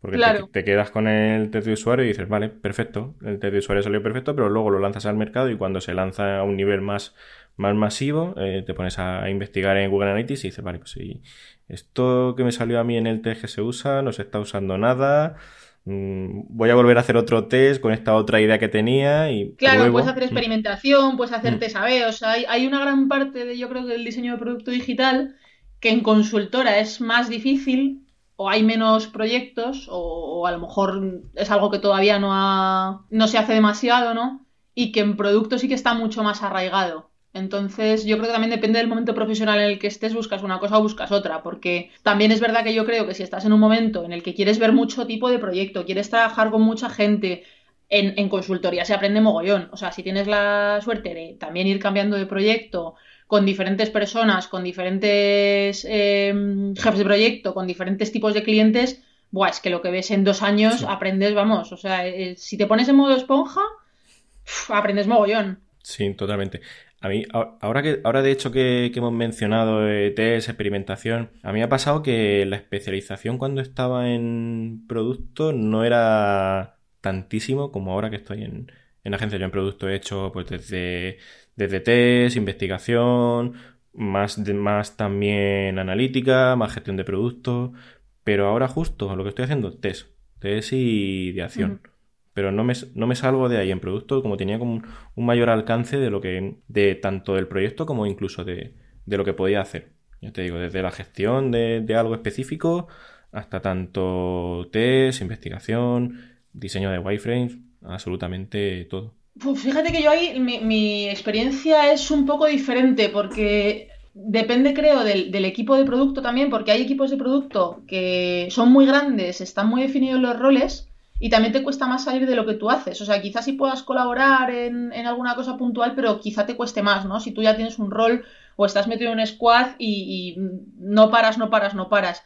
Porque te, quedas con el test de usuario y dices, vale, perfecto, el test de usuario salió perfecto, pero luego lo lanzas al mercado y cuando se lanza a un nivel más, más masivo, eh, te pones a investigar en Google Analytics y dices, vale, pues sí, esto que me salió a mí en el test que se usa no se está usando nada, mm, voy a volver a hacer otro test con esta otra idea que tenía y claro puedes hacer experimentación puedes hacer mm. test o sea hay, hay, una gran parte de yo creo del diseño de producto digital que en consultora es más difícil o hay menos proyectos o, a lo mejor es algo que todavía no, ha, no se hace demasiado, ¿no? Y que en producto sí que está mucho más arraigado. Entonces, yo creo que también depende del momento profesional en el que estés, buscas una cosa o buscas otra, porque también es verdad que yo creo que si estás en un momento en el que quieres ver mucho tipo de proyecto, quieres trabajar con mucha gente, en, en consultoría se aprende mogollón. O sea, si tienes la suerte de también ir cambiando de proyecto, con diferentes personas, con diferentes em, jefes de proyecto, con diferentes tipos de clientes, buah, es que lo que ves en dos años aprendes, vamos, o sea, eh, si te pones en modo esponja, aprendes mogollón. Sí, totalmente. A mí, ahora que, ahora de hecho que, hemos mencionado eh, test, experimentación, a mí me ha pasado que la especialización cuando estaba en producto no era tantísimo como ahora que estoy en, en agencia. Yo en producto he hecho pues desde desde test, investigación, más, más también analítica, más gestión de productos. Pero ahora justo lo que estoy haciendo, test, test y de acción. Pero no me, no me salgo de ahí en producto como tenía como un, mayor alcance de lo que, de tanto del proyecto como incluso de, de lo que podía hacer. Ya te digo, desde la gestión de, de algo específico hasta tanto test, investigación, diseño de wireframes, absolutamente todo. Pues fíjate que yo ahí mi, experiencia es un poco diferente porque depende, creo, del, equipo de producto también, porque hay equipos de producto que son muy grandes, están muy definidos los roles y también te cuesta más salir de lo que tú haces. O sea, quizás sí puedas colaborar en, alguna cosa puntual, pero quizá te cueste más, ¿no? Si tú ya tienes un rol o estás metido en un squad y no paras, no paras, no paras.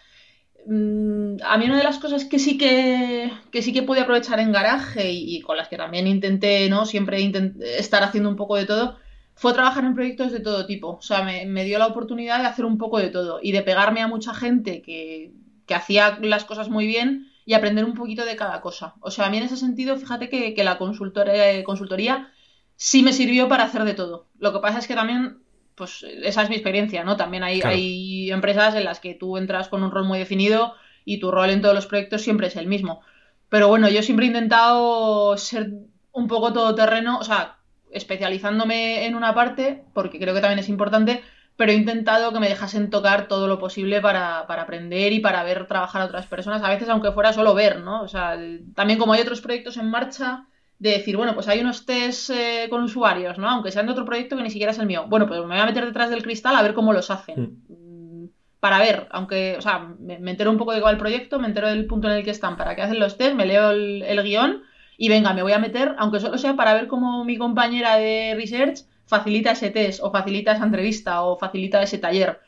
Mm, a mí una de las cosas que sí que, sí que pude aprovechar en garaje y, con las que también intenté, ¿no? Siempre estar haciendo un poco de todo, fue trabajar en proyectos de todo tipo. O sea, me, dio la oportunidad de hacer un poco de todo y de pegarme a mucha gente que, hacía las cosas muy bien y aprender un poquito de cada cosa. O sea, a mí en ese sentido, fíjate que, que la consultoría sí me sirvió para hacer de todo. Lo que pasa es que también pues esa es mi experiencia, ¿no? También hay, hay empresas en las que tú entras con un rol muy definido y tu rol en todos los proyectos siempre es el mismo. Pero bueno, yo siempre he intentado ser un poco todoterreno, o sea, especializándome en una parte, porque creo que también es importante, pero he intentado que me dejasen tocar todo lo posible para, para, aprender y para ver trabajar a otras personas, a veces aunque fuera solo ver, ¿no? O sea, también como hay otros proyectos en marcha, de decir, bueno, pues hay unos test eh, con usuarios, ¿no? Aunque sean de otro proyecto que ni siquiera es el mío. Bueno, pues me voy a meter detrás del cristal a ver cómo los hacen. Mm. Para ver, aunque, o sea, me, entero un poco de cuál el proyecto, me entero del punto en el que están, para qué hacen los test, me leo el, guion y venga, me voy a meter, aunque solo sea para ver cómo mi compañera de research facilita ese test, o facilita esa entrevista, o facilita ese taller.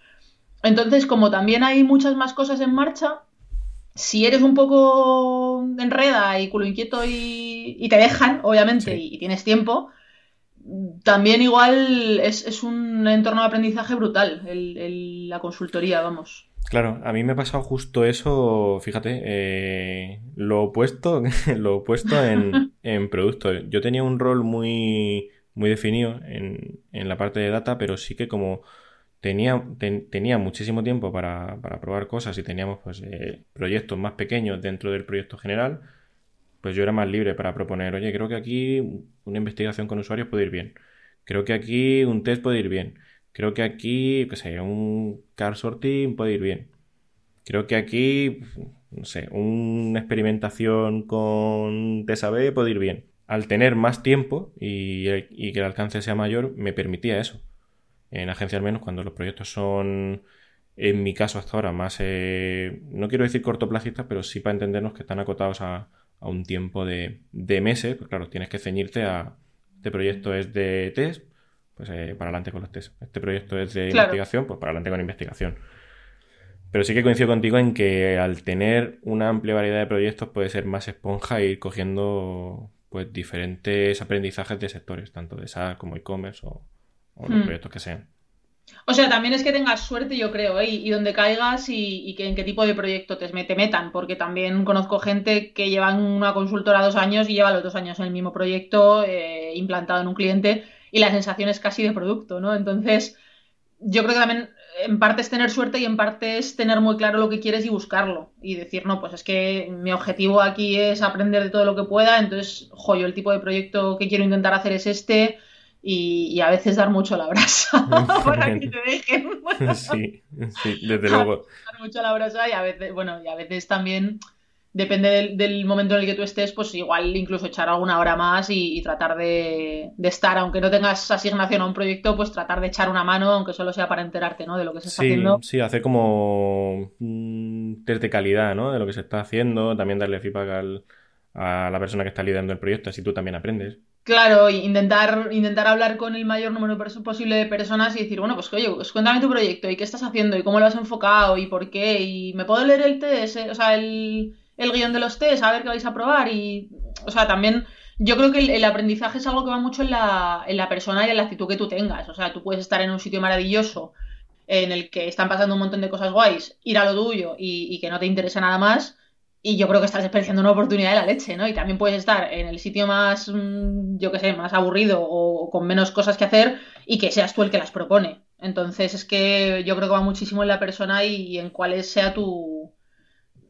Entonces, como también hay muchas más cosas en marcha, si eres un poco enreda y culo inquieto y, te dejan, obviamente, y, tienes tiempo, también igual es, un entorno de aprendizaje brutal, la consultoría, vamos. Claro, a mí me ha pasado justo eso, fíjate, eh, lo opuesto, lo opuesto en, en producto. Yo tenía un rol muy, muy definido en, en la parte de data, pero sí que como tenía, tenía muchísimo tiempo para, probar cosas y teníamos pues, eh, proyectos más pequeños dentro del proyecto general, pues yo era más libre para proponer, oye, creo que aquí una investigación con usuarios puede ir bien, creo que aquí un test puede ir bien, creo que aquí, qué sé, un car sorting puede ir bien, creo que aquí, no sé, una experimentación con test AB puede ir bien. Al tener más tiempo y, y que el alcance sea mayor, me permitía eso en agencia al menos cuando los proyectos son, en mi caso hasta ahora, más, eh, no quiero decir cortoplacistas, pero sí para entendernos que están acotados a, un tiempo de, meses, pues claro, tienes que ceñirte a, este proyecto es de test, pues eh, para adelante con los test. Este proyecto es de investigación, pues para adelante con investigación. Pero sí que coincido contigo en que al tener una amplia variedad de proyectos puede ser más esponja e ir cogiendo pues diferentes aprendizajes de sectores, tanto de SaaS como e-commerce o, o los hmm. proyectos que sean. O sea, también es que tengas suerte, yo creo, ¿eh? y, donde caigas y, que en qué tipo de proyecto te, metan, porque también conozco gente que lleva una consultora dos años y lleva los dos años en el mismo proyecto eh, implantado en un cliente y la sensación es casi de producto, ¿no? Entonces, yo creo que también en parte es tener suerte y en parte es tener muy claro lo que quieres y buscarlo. Y decir, no, pues es que mi objetivo aquí es aprender de todo lo que pueda, entonces, joyo, el tipo de proyecto que quiero intentar hacer es este y, a veces dar mucho la brasa para que te dejen. sí, sí, desde luego. Dar mucho la brasa y a veces, bueno, y a veces también depende del, momento en el que tú estés, pues igual incluso echar alguna hora más y, tratar de, estar, aunque no tengas asignación a un proyecto, pues tratar de echar una mano, aunque solo sea para enterarte, ¿no? De lo que se está haciendo. Sí, hacer como un test de calidad, ¿no? De lo que se está haciendo, también darle feedback a la persona que está liderando el proyecto, así tú también aprendes. Claro, intentar, intentar hablar con el mayor número posible de personas y decir, bueno, pues oye, pues cuéntame tu proyecto y qué estás haciendo y cómo lo has enfocado y por qué y me puedo leer el test, o sea, el, el guion de los test, a ver qué vais a probar y, o sea, también yo creo que el, aprendizaje es algo que va mucho en la, en la persona y en la actitud que tú tengas. O sea, tú puedes estar en un sitio maravilloso en el que están pasando un montón de cosas guays, ir a lo tuyo y, que no te interesa nada más. Y yo creo que estás desperdiciando una oportunidad de la leche, ¿no? Y también puedes estar en el sitio más, mm, yo qué sé, más aburrido o con menos cosas que hacer y que seas tú el que las propone. Entonces es que yo creo que va muchísimo en la persona y en cuál sea tu,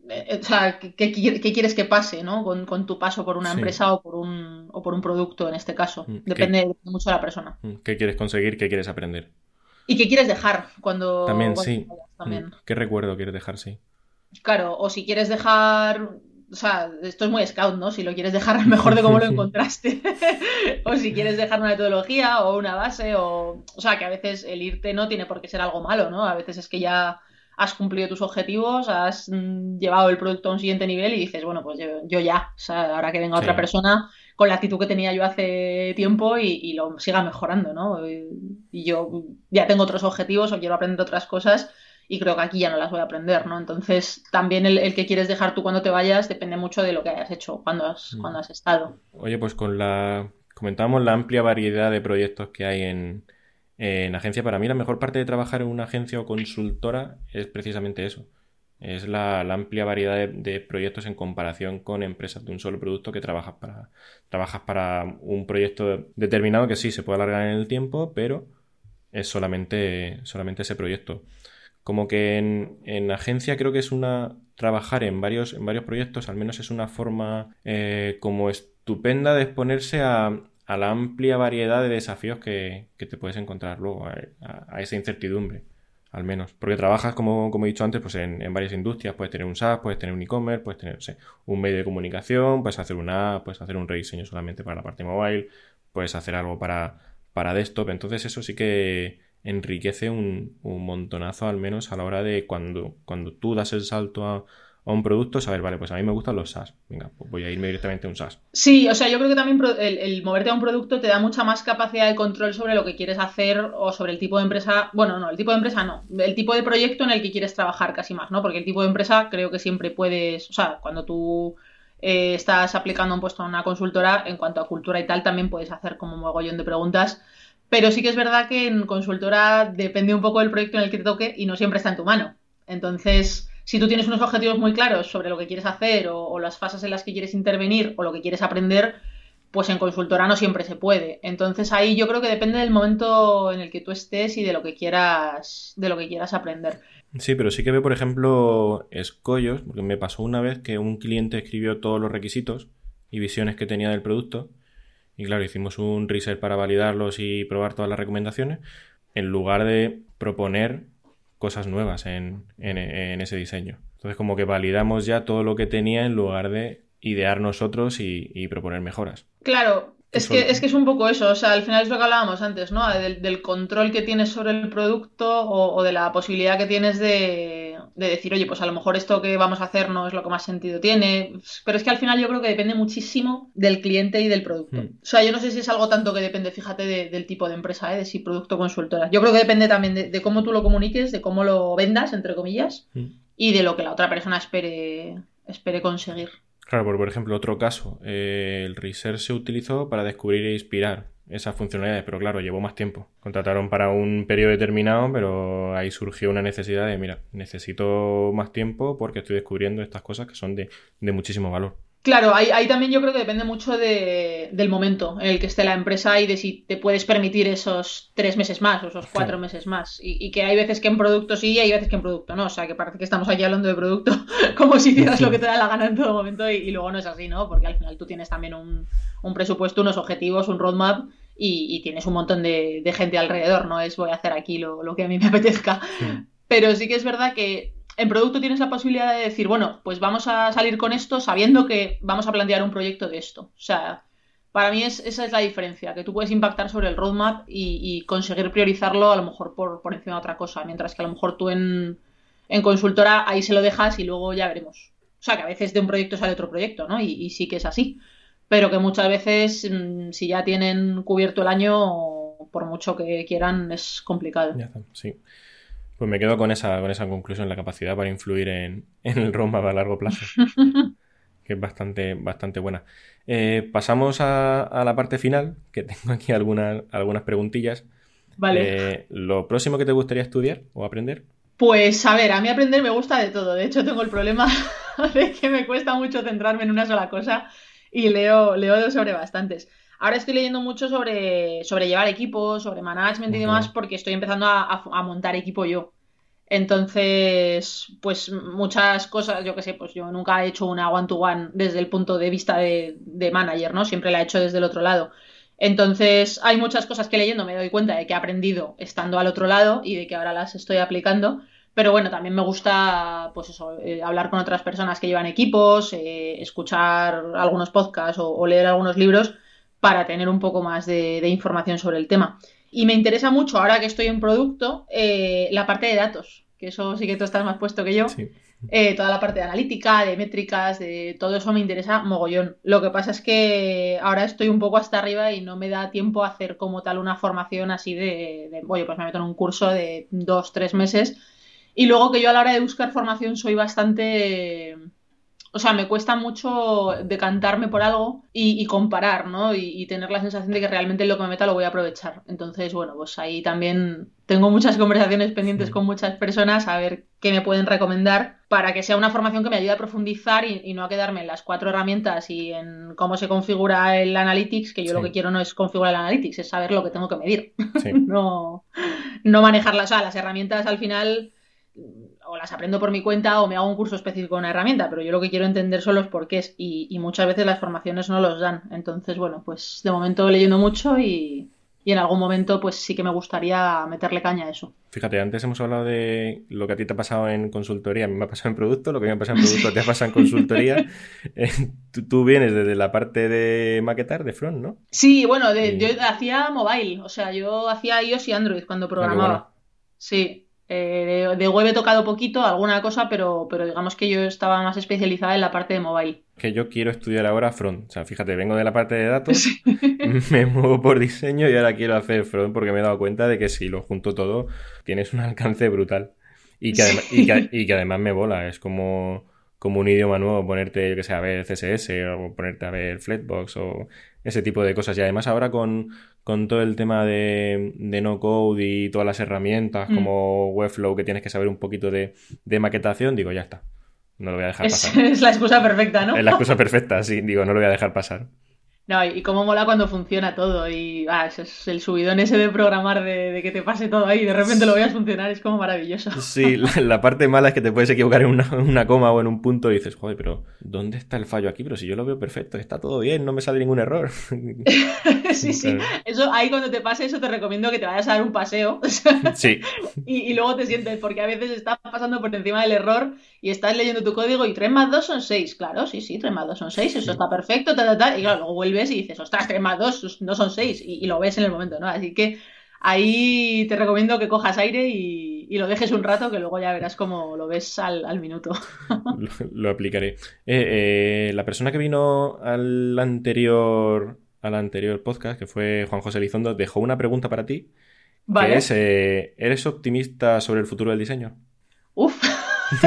eh, o sea, ¿qué, quieres que pase, ¿no? Con, tu paso por una empresa o por un, o por un producto en este caso. Mm, depende mucho de la persona. Mm, ¿Qué quieres conseguir? ¿Qué quieres aprender? ¿Y qué quieres dejar cuando... También, sí. Mm, ¿Qué recuerdo quieres dejar? Sí. Claro, o si quieres dejar... O sea, esto es muy scout, ¿no? Si lo quieres dejar mejor de cómo lo encontraste. o si quieres dejar una metodología o una base o... O sea, que a veces el irte no tiene por qué ser algo malo, ¿no? A veces es que ya has cumplido tus objetivos, has mm, llevado el producto a un siguiente nivel y dices, bueno, pues yo, ya, o sea, ahora que venga otra persona con la actitud que tenía yo hace tiempo y, lo siga mejorando, ¿no? Y, yo ya tengo otros objetivos o quiero aprender otras cosas y creo que aquí ya no las voy a aprender, ¿no? Entonces, también el, que quieres dejar tú cuando te vayas depende mucho de lo que hayas hecho, cuando has, mm. cuando has estado. Oye, pues con la... Comentamos la amplia variedad de proyectos que hay en, en agencia, para mí la mejor parte de trabajar en una agencia o consultora es precisamente eso. Es la, amplia variedad de, proyectos en comparación con empresas de un solo producto que trabajas para, trabajas para un proyecto determinado que sí se puede alargar en el tiempo, pero es solamente, solamente ese proyecto. Como que en, agencia creo que es una. trabajar en varios, en varios proyectos, al menos es una forma eh, como estupenda de exponerse a, la amplia variedad de desafíos que, te puedes encontrar luego, a, esa incertidumbre, al menos. Porque trabajas, como, como he dicho antes, pues en, varias industrias. Puedes tener un SaaS, puedes tener un e-commerce, puedes tener un medio de comunicación, puedes hacer una app, puedes hacer un rediseño solamente para la parte mobile, puedes hacer algo para, para desktop. Entonces eso sí que enriquece un, un montonazo, al menos a la hora de cuando, cuando tú das el salto a un producto, saber, vale, pues a mí me gustan los SaaS. Venga, pues voy a irme directamente a un SaaS. Sí, o sea, yo creo que también el, moverte a un producto te da mucha más capacidad de control sobre lo que quieres hacer o sobre el tipo de empresa. Bueno, no, el tipo de empresa no. El tipo de proyecto en el que quieres trabajar casi más, ¿no? Porque el tipo de empresa creo que siempre puedes. O sea, cuando tú eh, estás aplicando un puesto a una consultora, en cuanto a cultura y tal, también puedes hacer como un mogollón de preguntas. Pero sí que es verdad que en consultora depende un poco del proyecto en el que te toque y no siempre está en tu mano. Entonces si tú tienes unos objetivos muy claros sobre lo que quieres hacer o, las fases en las que quieres intervenir o lo que quieres aprender, pues en consultora no siempre se puede. Entonces ahí yo creo que depende del momento en el que tú estés y de lo que quieras, de lo que quieras aprender. Sí, pero sí que veo, por ejemplo, escollos, porque me pasó una vez que un cliente escribió todos los requisitos y visiones que tenía del producto. Y claro, hicimos un research para validarlos y probar todas las recomendaciones. En lugar de proponer cosas nuevas en, ese diseño. Entonces como que validamos ya todo lo que tenía en lugar de idear nosotros y proponer mejoras. Claro, es que, es que es un poco eso, o sea, al final es lo que hablábamos antes, ¿no? Del, control que tienes sobre el producto o, de la posibilidad que tienes de, decir, oye, pues a lo mejor esto que vamos a hacer no es lo que más sentido tiene. Pero es que al final yo creo que depende muchísimo del cliente y del producto. Hmm. O sea, yo no sé si es algo tanto que depende, fíjate, del tipo de empresa, ¿eh? de si producto o consultora. Yo creo que depende también de, cómo tú lo comuniques, de cómo lo vendas, entre comillas, hmm. y de lo que la otra persona espere, espere conseguir. Claro, por, ejemplo, otro caso, eh, el research se utilizó para descubrir e inspirar esas funcionalidades, pero claro, llevó más tiempo. Contrataron para un periodo determinado, pero ahí surgió una necesidad de, mira, necesito más tiempo porque estoy descubriendo estas cosas que son de, de muchísimo valor. Claro, ahí, también yo creo que depende mucho de, del momento en el que esté la empresa y de si te puedes permitir esos tres meses más o esos cuatro meses más. Y, que hay veces que en producto sí y hay veces que en producto no. O sea, que parece que estamos aquí hablando de producto como si hicieras lo que te da la gana en todo momento y, luego no es así, ¿no? Porque al final tú tienes también un, presupuesto, unos objetivos, un roadmap y, tienes un montón de, gente alrededor. No es voy a hacer aquí lo, lo que a mí me apetezca. Pero sí que es verdad que en producto tienes la posibilidad de decir, bueno, pues vamos a salir con esto sabiendo que vamos a plantear un proyecto de esto. O sea, para mí esa es la diferencia, que tú puedes impactar sobre el roadmap y, conseguir priorizarlo a lo mejor por, por, encima de otra cosa, mientras que a lo mejor tú en, consultora ahí se lo dejas y luego ya veremos. O sea, que a veces de un proyecto sale otro proyecto, ¿no? Y, sí que es así. Pero que muchas veces, mm, si ya tienen cubierto el año, por mucho que quieran, es complicado. Ya sí. Pues me quedo con esa, con esa conclusión, la capacidad para influir en, el roadmap a largo plazo. que es bastante, bastante buena. Eh, pasamos a, la parte final, que tengo aquí algunas, algunas preguntillas. Vale. Eh, ¿Lo próximo que te gustaría estudiar o aprender? Pues a ver, a mí aprender me gusta de todo. De hecho, tengo el problema de que me cuesta mucho centrarme en una sola cosa y leo, leo sobre bastantes. Ahora estoy leyendo mucho sobre, sobre llevar equipos, sobre management y demás, porque estoy empezando a, montar equipo yo. Entonces, pues muchas cosas, yo qué sé, pues yo nunca he hecho una one-to-one desde el punto de vista de, manager, ¿no? Siempre la he hecho desde el otro lado. Entonces, hay muchas cosas que leyendo me doy cuenta de que he aprendido estando al otro lado y de que ahora las estoy aplicando. Pero bueno, también me gusta, pues eso, eh, hablar con otras personas que llevan equipos, eh, escuchar algunos podcasts o, leer algunos libros para tener un poco más de, información sobre el tema. Y me interesa mucho, ahora que estoy en producto, eh, la parte de datos, que eso sí que tú estás más puesto que yo. Eh, toda la parte de analítica, de métricas, de todo eso me interesa mogollón. Lo que pasa es que ahora estoy un poco hasta arriba y no me da tiempo a hacer como tal una formación así de, de oye, pues me meto en un curso de dos, tres meses. Y luego que yo a la hora de buscar formación soy bastante o sea, me cuesta mucho decantarme por algo y, comparar, ¿no? Y, tener la sensación de que realmente lo que me meta lo voy a aprovechar. Entonces, bueno, pues ahí también tengo muchas conversaciones pendientes con muchas personas a ver qué me pueden recomendar para que sea una formación que me ayude a profundizar y, no a quedarme en las cuatro herramientas y en cómo se configura el Analytics, que yo lo que quiero no es configurar el Analytics, es saber lo que tengo que medir. no, no manejarlas. O sea, las herramientas al final o las aprendo por mi cuenta o me hago un curso específico de una herramienta, pero yo lo que quiero entender son los porqués y, y muchas veces las formaciones no los dan. Entonces, bueno, pues de momento leyendo mucho y, y en algún momento pues sí que me gustaría meterle caña a eso. Fíjate, antes hemos hablado de lo que a ti te ha pasado en consultoría, a mí me ha pasado en producto, lo que me ha pasado en producto te ha pasado en consultoría. Eh, tú, vienes desde la parte de maquetar, de front, ¿no? Sí, bueno, yo hacía mobile, o sea, yo hacía iOS y Android cuando ah, programaba. Sí, eh, de, web he tocado poquito, alguna cosa, pero, pero digamos que yo estaba más especializada en la parte de mobile. Que yo quiero estudiar ahora front. O sea, fíjate, vengo de la parte de datos, me muevo por diseño y ahora quiero hacer front porque me he dado cuenta de que si lo junto todo, tienes un alcance brutal. Y que, y que, además me bola, es como, como un idioma nuevo, ponerte, yo que sé, a ver CSS o ponerte a ver Flatbox o ese tipo de cosas. Y además ahora con, con todo el tema de, no code y todas las herramientas mm. como Webflow que tienes que saber un poquito de, maquetación, digo, ya está. No lo voy a dejar pasar. Es la excusa perfecta, ¿no? Es la excusa perfecta, sí, digo, no lo voy a dejar pasar. No, y cómo mola cuando funciona todo. Y ah, es el subidón ese de programar, de, que te pase todo ahí y de repente lo veas funcionar, es como maravilloso. Sí, la, parte mala es que te puedes equivocar en una, coma o en un punto y dices, joder, pero ¿dónde está el fallo aquí? Pero si yo lo veo perfecto, está todo bien, no me sale ningún error. sí, sí. Eso, ahí cuando te pase eso te recomiendo que te vayas a dar un paseo. sí. Y, luego te sientes, porque a veces estás pasando por encima del error y estás leyendo tu código y 3 más 2 son 6. Claro, sí, sí, 3 más 2 son 6, eso está perfecto, ta, ta, ta. Y claro, luego vuelves y dices, ostras, 3 más 2 no son 6 y, lo ves en el momento, ¿no? Así que ahí te recomiendo que cojas aire y, lo dejes un rato que luego ya verás cómo lo ves al, minuto. lo, aplicaré. Eh, eh, la persona que vino al anterior, al anterior podcast, que fue Juan José Elizondo, dejó una pregunta para ti. Que es, eh, ¿eres optimista sobre el futuro del diseño? Uf.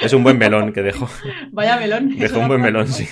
es, un buen melón que dejó. Vaya melón. Dejó un buen melón, sí.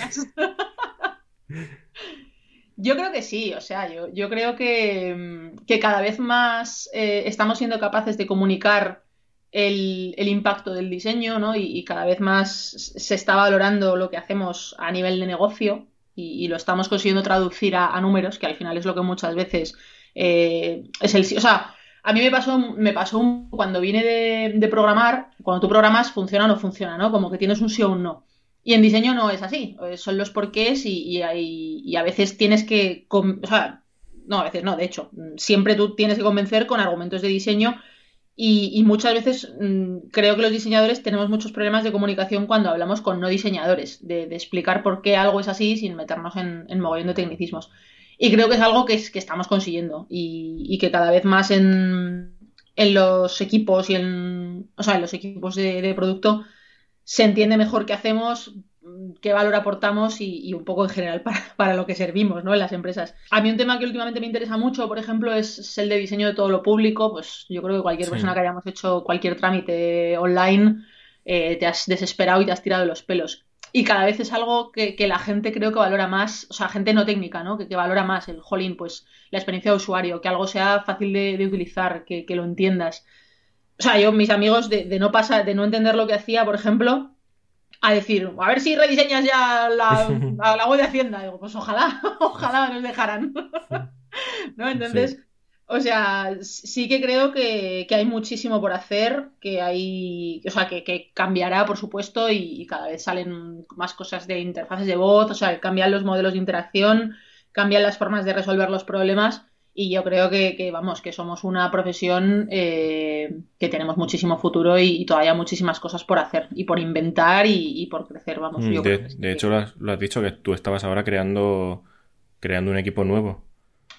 Yo creo que sí, o sea, yo, yo creo que, que, cada vez más eh, estamos siendo capaces de comunicar el, el impacto del diseño, ¿no? Y, cada vez más se está valorando lo que hacemos a nivel de negocio y, lo estamos consiguiendo traducir a, números, que al final es lo que muchas veces eh, es el... O sea, a mí me pasó, me pasó cuando vine de, de, programar, cuando tú programas funciona o no funciona, ¿no? Como que tienes un sí o un no. Y en diseño no es así, eh, son los porqués y, y, a veces tienes que, o sea, no, a veces no, de hecho, siempre tú tienes que convencer con argumentos de diseño y, muchas veces mm, creo que los diseñadores tenemos muchos problemas de comunicación cuando hablamos con no diseñadores, de, explicar por qué algo es así sin meternos en, en mogollón de tecnicismos. Y creo que es algo que, es, que estamos consiguiendo y, que cada vez más en, en, los equipos y en, o sea, en los equipos de, de producto se entiende mejor qué hacemos, qué valor aportamos y, un poco en general para, lo que servimos ¿no? en las empresas. A mí un tema que últimamente me interesa mucho, por ejemplo, es, el de diseño de todo lo público. Pues yo creo que cualquier persona que hayamos hecho cualquier trámite online eh, te has desesperado y te has tirado los pelos. Y cada vez es algo que, la gente creo que valora más, o sea, gente no técnica, ¿no? Que, valora más el jolín, pues la experiencia de usuario, que algo sea fácil de, utilizar, que, que lo entiendas o sea, yo, mis amigos, de, no pasar, de no entender lo que hacía, por ejemplo, a decir, a ver si rediseñas ya la, la, web de Hacienda. Digo, pues ojalá, ojalá nos dejaran. ¿No? Entonces, o sea, sí que creo que, hay muchísimo por hacer, que hay, o sea, que, cambiará, por supuesto, y, y, cada vez salen más cosas de interfaces de voz, o sea, cambian los modelos de interacción, cambian las formas de resolver los problemas y yo creo que, vamos, que somos una profesión eh, que tenemos muchísimo futuro y, todavía muchísimas cosas por hacer y por inventar y, por crecer, vamos. Mm, de, hecho, lo has, dicho que tú estabas ahora creando, creando un equipo nuevo.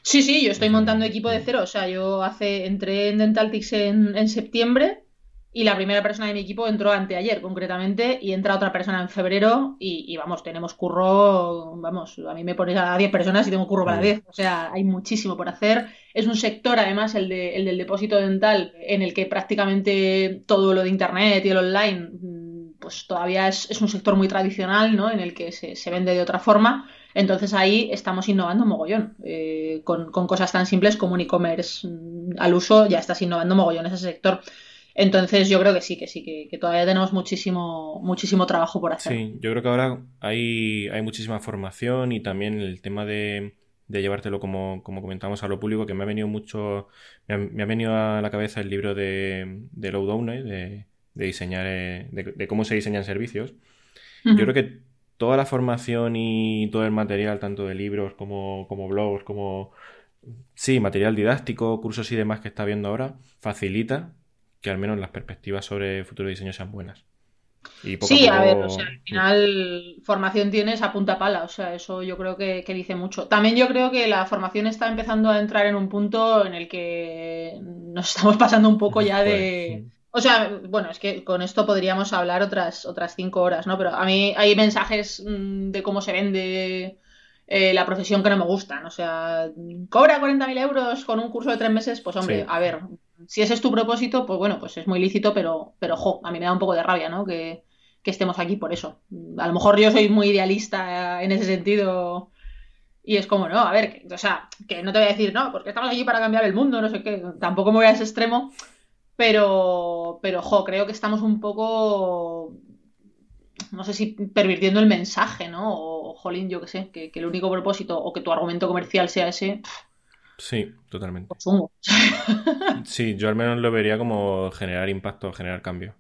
Sí, sí, yo estoy montando equipo de cero. O sea, yo hace, entré en Dentaltics en, en septiembre y la primera persona de mi equipo entró anteayer, concretamente, y entra otra persona en febrero. Y, vamos, tenemos curro, vamos, a mí me pones a 10 personas y tengo curro para 10. O sea, hay muchísimo por hacer. Es un sector, además, el, de, el del depósito dental, en el que prácticamente todo lo de Internet y el online, mm, pues todavía es, un sector muy tradicional, ¿no? En el que se, vende de otra forma. Entonces ahí estamos innovando mogollón. Eh, con, con, cosas tan simples como un e-commerce mm, al uso, ya estás innovando mogollón ese sector. Entonces yo creo que sí, que sí, que, todavía tenemos muchísimo, muchísimo trabajo por hacer. Sí, yo creo que ahora hay, hay muchísima formación y también el tema de, de llevártelo como, como comentamos a lo público, que me ha venido mucho, me ha, venido a la cabeza el libro de, de Lowdown, de, de diseñar, eh, de, cómo se diseñan servicios. Yo creo que toda la formación y todo el material, tanto de libros como, como blogs, como sí, material didáctico, cursos y demás que está viendo ahora, facilita que al menos las perspectivas sobre el futuro diseño sean buenas. sí, a, ver, o sea, al final formación tienes a punta pala, o sea, eso yo creo que, dice mucho. También yo creo que la formación está empezando a entrar en un punto en el que nos estamos pasando un poco ya de... O sea, bueno, es que con esto podríamos hablar otras, otras cinco horas, ¿no? Pero a mí hay mensajes mm, de cómo se vende eh, la profesión que no me gustan. O sea, cobra 40.000 euros con un curso de tres meses, pues hombre, a ver, si ese es tu propósito, pues bueno, pues es muy lícito, pero, pero ojo, a mí me da un poco de rabia, ¿no? Que, estemos aquí por eso. A lo mejor yo soy muy idealista en ese sentido. Y es como, no, a ver, o sea, que no te voy a decir, no, porque estamos aquí para cambiar el mundo, no sé qué, tampoco me voy a ese extremo, pero, pero, ojo, creo que estamos un poco, no sé si pervirtiendo el mensaje, ¿no? O, jolín, yo qué sé, que, el único propósito o que tu argumento comercial sea ese, Sí, totalmente. sí, yo al menos lo vería como generar impacto, generar cambio.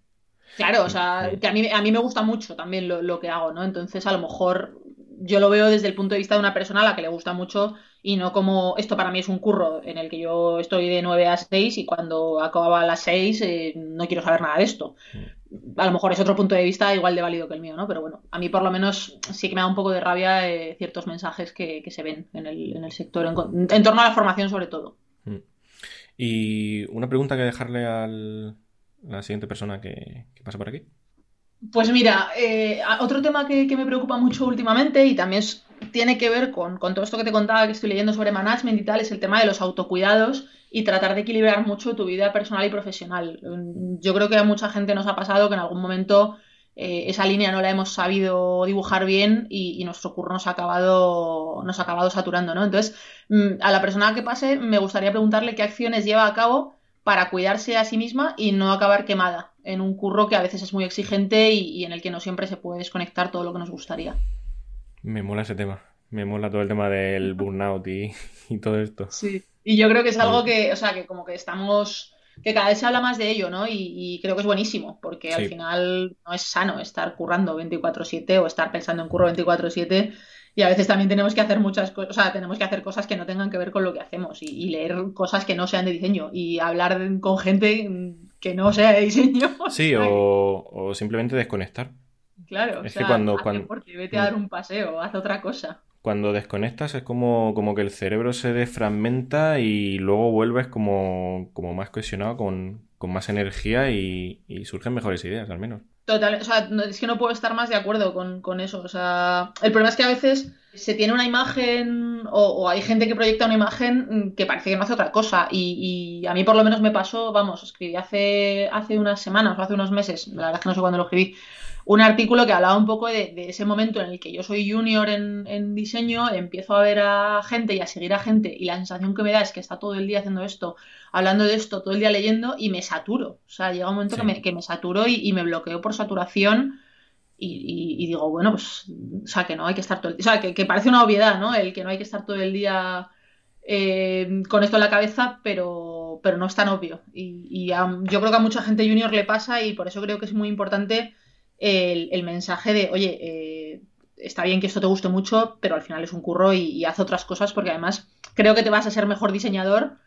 Claro, o sea, que a mí, a mí me gusta mucho también lo, que hago, ¿no? Entonces, a lo mejor yo lo veo desde el punto de vista de una persona a la que le gusta mucho y no como esto para mí es un curro en el que yo estoy de 9 a 6 y cuando acababa a las 6 eh, no quiero saber nada de esto. Mm a lo mejor es otro punto de vista igual de válido que el mío, ¿no? Pero bueno, a mí por lo menos sí que me da un poco de rabia eh, ciertos mensajes que, se ven en el, sector, en, torno a la formación sobre todo. Mm. Y una pregunta que dejarle a la siguiente persona que, pasa por aquí. Pues mira, eh, otro tema que, me preocupa mucho últimamente y también tiene que ver con, todo esto que te contaba que estoy leyendo sobre management y tal, es el tema de los autocuidados y tratar de equilibrar mucho tu vida personal y profesional. Yo creo que a mucha gente nos ha pasado que en algún momento eh, esa línea no la hemos sabido dibujar bien y, nuestro curro nos ha acabado, nos ha acabado saturando, ¿no? Entonces, mm, a la persona que pase, me gustaría preguntarle qué acciones lleva a cabo para cuidarse a sí misma y no acabar quemada en un curro que a veces es muy exigente y, en el que no siempre se puede desconectar todo lo que nos gustaría. Me mola ese tema. Me mola todo el tema del burnout y, y todo esto. Sí, y yo creo que es algo que, o sea, que como que estamos que cada vez se habla más de ello, ¿no? Y, creo que es buenísimo, porque al final no es sano estar currando 24/7 o estar pensando en curro 24/7 y a veces también tenemos que hacer muchas cosas, o sea, tenemos que hacer cosas que no tengan que ver con lo que hacemos y, leer cosas que no sean de diseño y hablar con gente que no sea de diseño. Sí, o, simplemente desconectar. Claro, es que cuando, cuando... vete a dar un paseo, haz otra cosa cuando desconectas es como, como que el cerebro se desfragmenta y luego vuelves como, como más cohesionado, con, más energía y, surgen mejores ideas, al menos. Total, o sea, es que no puedo estar más de acuerdo con, eso. O sea, el problema es que a veces se tiene una imagen o, hay gente que proyecta una imagen que parece que no hace otra cosa. Y, a mí por lo menos me pasó, vamos, escribí hace, hace unas semanas o hace unos meses, la verdad es que no sé cuándo lo escribí, un artículo que hablaba un poco de, ese momento en el que yo soy junior en, diseño, empiezo a ver a gente y a seguir a gente y la sensación que me da es que está todo el día haciendo esto, hablando de esto, todo el día leyendo y me saturo. O sea, llega un momento que, me, que, me, saturo y, me bloqueo por saturación y, digo, bueno, pues, o sea, que no hay que estar todo el día, o sea, que, parece una obviedad, ¿no? El que no hay que estar todo el día... Eh, con esto en la cabeza, pero, pero no es tan obvio. Y, yo creo que a mucha gente junior le pasa y por eso creo que es muy importante el, mensaje de, oye, eh, está bien que esto te guste mucho, pero al final es un curro y, haz otras cosas porque además creo que te vas a ser mejor diseñador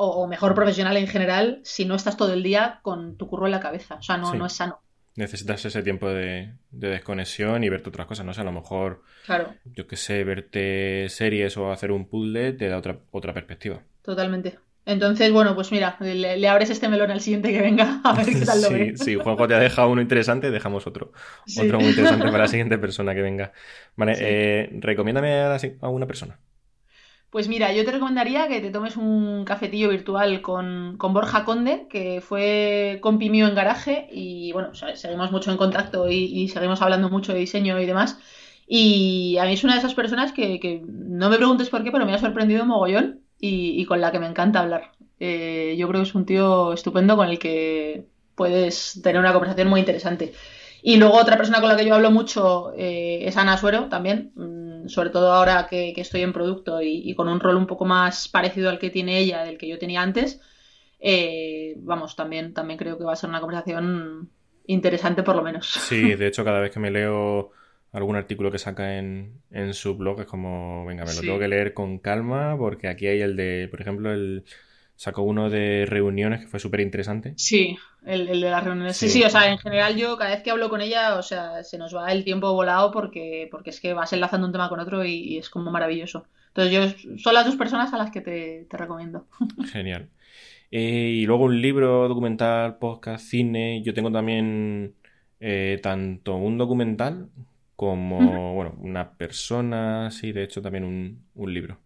o, mejor profesional en general si no estás todo el día con tu curro en la cabeza. O sea, no, no es sano. Necesitas ese tiempo de, desconexión y verte otras cosas, no sé, a lo mejor, claro. yo qué sé, verte series o hacer un puzzle te da otra, otra perspectiva. Totalmente. Entonces, bueno, pues mira, le, abres este melón al siguiente que venga a ver qué tal lo ve. Sí, Juanjo te ha dejado uno interesante, dejamos otro. Otro muy interesante para la siguiente persona que venga. Vale, eh, recomiéndame a, una persona. Pues mira, yo te recomendaría que te tomes un cafetillo virtual con, Borja Conde, que fue compi mío en garaje y bueno, seguimos mucho en contacto y, seguimos hablando mucho de diseño y demás. Y a mí es una de esas personas que, que no me preguntes por qué, pero me ha sorprendido un mogollón y, con la que me encanta hablar. Eh, yo creo que es un tío estupendo con el que puedes tener una conversación muy interesante. Y luego otra persona con la que yo hablo mucho eh, es Ana Suero también, mm, sobre todo ahora que, estoy en producto y, con un rol un poco más parecido al que tiene ella, del que yo tenía antes. Eh, vamos, también, también creo que va a ser una conversación interesante por lo menos. Sí, de hecho cada vez que me leo algún artículo que saca en, en su blog es como, venga, me lo tengo que leer con calma porque aquí hay el de, por ejemplo, el sacó uno de reuniones que fue súper interesante. Sí, el, de las reuniones. Sí. sí. o sea, en general yo cada vez que hablo con ella, o sea, se nos va el tiempo volado porque, porque es que vas enlazando un tema con otro y, es como maravilloso. Entonces yo, son las dos personas a las que te, recomiendo. Genial. Eh, y luego un libro, documental, podcast, cine. Yo tengo también eh, tanto un documental como, bueno, una persona, sí, de hecho también un, libro.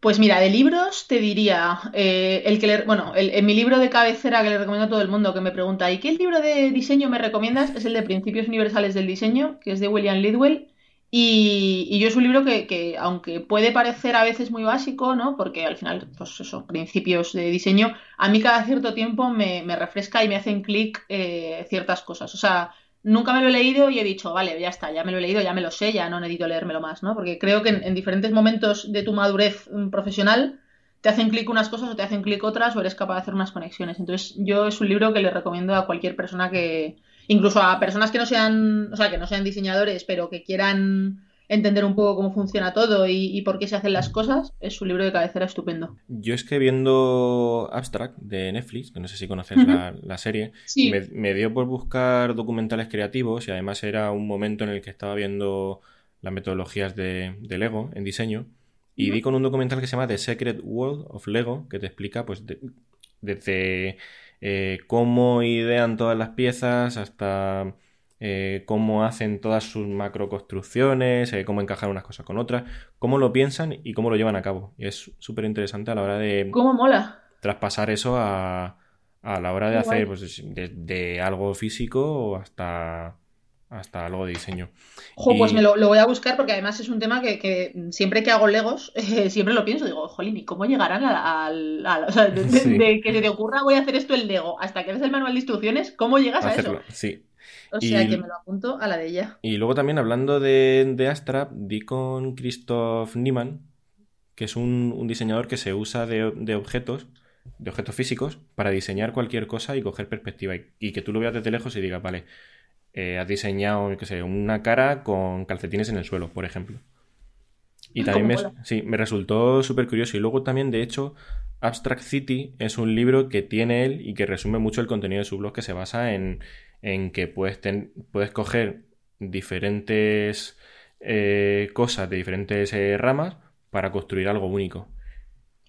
Pues mira, de libros te diría, eh, el que le, bueno, en mi libro de cabecera que le recomiendo a todo el mundo que me pregunta, ¿y qué libro de diseño me recomiendas? Es el de Principios Universales del Diseño, que es de William Lidwell. Y, yo es un libro que, aunque puede parecer a veces muy básico, ¿no? Porque al final, pues eso, principios de diseño, a mí cada cierto tiempo me, refresca y me hacen clic eh, ciertas cosas. O sea, nunca me lo he leído y he dicho, vale, ya está, ya me lo he leído, ya me lo sé, ya no necesito leérmelo más, ¿no? Porque creo que en, diferentes momentos de tu madurez mm, profesional te hacen clic unas cosas o te hacen clic otras o eres capaz de hacer unas conexiones. Entonces, yo es un libro que le recomiendo a cualquier persona que, incluso a personas que no sean, o sea, que no sean diseñadores, pero que quieran entender un poco cómo funciona todo y, por qué se hacen las cosas, es un libro de cabecera estupendo. Yo es que viendo Abstract de Netflix, que no sé si conoces la, serie, me, dio por buscar documentales creativos y además era un momento en el que estaba viendo las metodologías de, Lego en diseño y vi con un documental que se llama The Secret World of Lego, que te explica pues desde eh, cómo idean todas las piezas hasta eh, cómo hacen todas sus macroconstrucciones, eh, cómo encajan unas cosas con otras, cómo lo piensan y cómo lo llevan a cabo. Y es súper interesante a la hora de... ¿Cómo mola? Traspasar eso a, a la hora de hacer pues, de, algo físico hasta, hasta algo de diseño. Ojo, pues me lo, voy a buscar porque además es un tema que, siempre que hago Legos, siempre lo pienso, digo, jolín, ¿y cómo llegarán al... o sea, de, que se te ocurra voy a hacer esto el Lego hasta que ves el manual de instrucciones, ¿cómo llegas a, eso? Sí. O sea que me lo apunto a la de ella. Y luego también hablando de, de Astra, di con Christoph Niemann, que es un, diseñador que se usa de, objetos, de objetos físicos, para diseñar cualquier cosa y coger perspectiva. Y, que tú lo veas desde lejos y digas, vale, eh, has diseñado, qué sé, una cara con calcetines en el suelo, por ejemplo. Y también me, sí, me resultó súper curioso. Y luego también, de hecho, Abstract City es un libro que tiene él y que resume mucho el contenido de su blog, que se basa en, en que puedes, puedes coger diferentes eh, cosas de diferentes eh, ramas para construir algo único.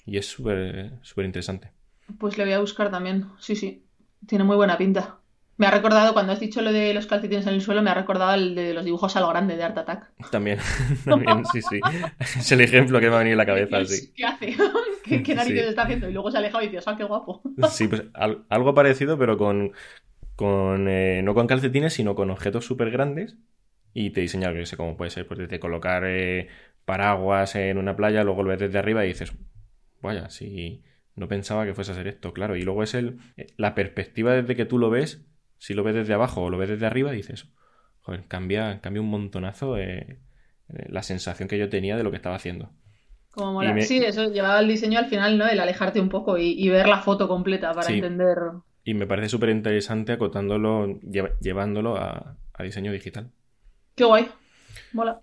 Y es súper súper interesante. Pues le voy a buscar también, sí, sí. Tiene muy buena pinta. Me ha recordado, cuando has dicho lo de los calcetines en el suelo, me ha recordado el de los dibujos a lo grande de Art Attack. También, también, sí, sí. Es el ejemplo que me ha venido a la cabeza, sí. ¿Qué hace? ¿Qué, narices está haciendo? Y luego se ha alejado y dices, ¡ah, qué guapo! Sí, pues algo parecido, pero con, con eh, no con calcetines, sino con objetos súper grandes. Y te diseña, que sé cómo puede ser, pues desde colocar eh, paraguas en una playa, luego lo ves desde arriba y dices, vaya, si no pensaba que fuese a ser esto, claro. Y luego es el, la perspectiva desde que tú lo ves, si lo ves desde abajo o lo ves desde arriba, dices, joder, cambia, cambia un montonazo eh, eh, la sensación que yo tenía de lo que estaba haciendo. Como mola. Sí, eso llevaba el diseño al final, ¿no? El alejarte un poco y, ver la foto completa para entender. Y me parece súper interesante acotándolo, llevándolo a, a diseño digital. Qué guay. Mola.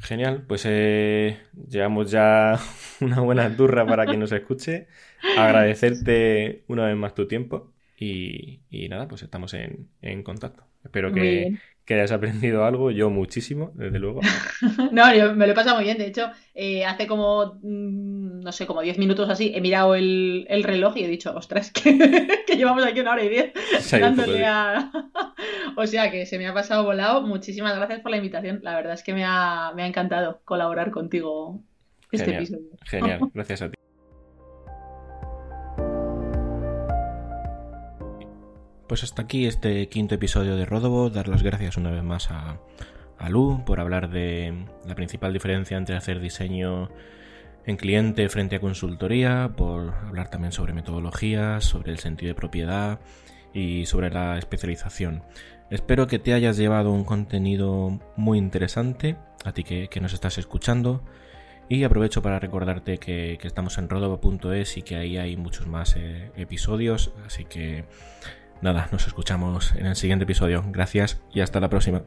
Genial, pues eh, llevamos ya una buena turra para quien nos escuche. Agradecerte una vez más tu tiempo y, nada, pues estamos en, contacto. Espero que, que hayas aprendido algo, yo muchísimo, desde luego. no, yo me lo he pasado muy bien. De hecho, eh, hace como, mm, no sé, como 10 minutos así, he mirado el, reloj y he dicho, ostras, que, llevamos aquí una hora y diez dándole a... o sea, que se me ha pasado volado. Muchísimas gracias por la invitación. La verdad es que me ha, me ha encantado colaborar contigo este episodio. Genial, gracias a ti. Pues hasta aquí este quinto episodio de Rodobo. Dar las gracias una vez más a, Lu por hablar de la principal diferencia entre hacer diseño en cliente frente a consultoría, por hablar también sobre metodologías, sobre el sentido de propiedad y sobre la especialización. Espero que te hayas llevado un contenido muy interesante, a ti que, nos estás escuchando. Y aprovecho para recordarte que, estamos en rodobo.es y que ahí hay muchos más eh, episodios, así que Nada, nos escuchamos en el siguiente episodio. Gracias y hasta la próxima.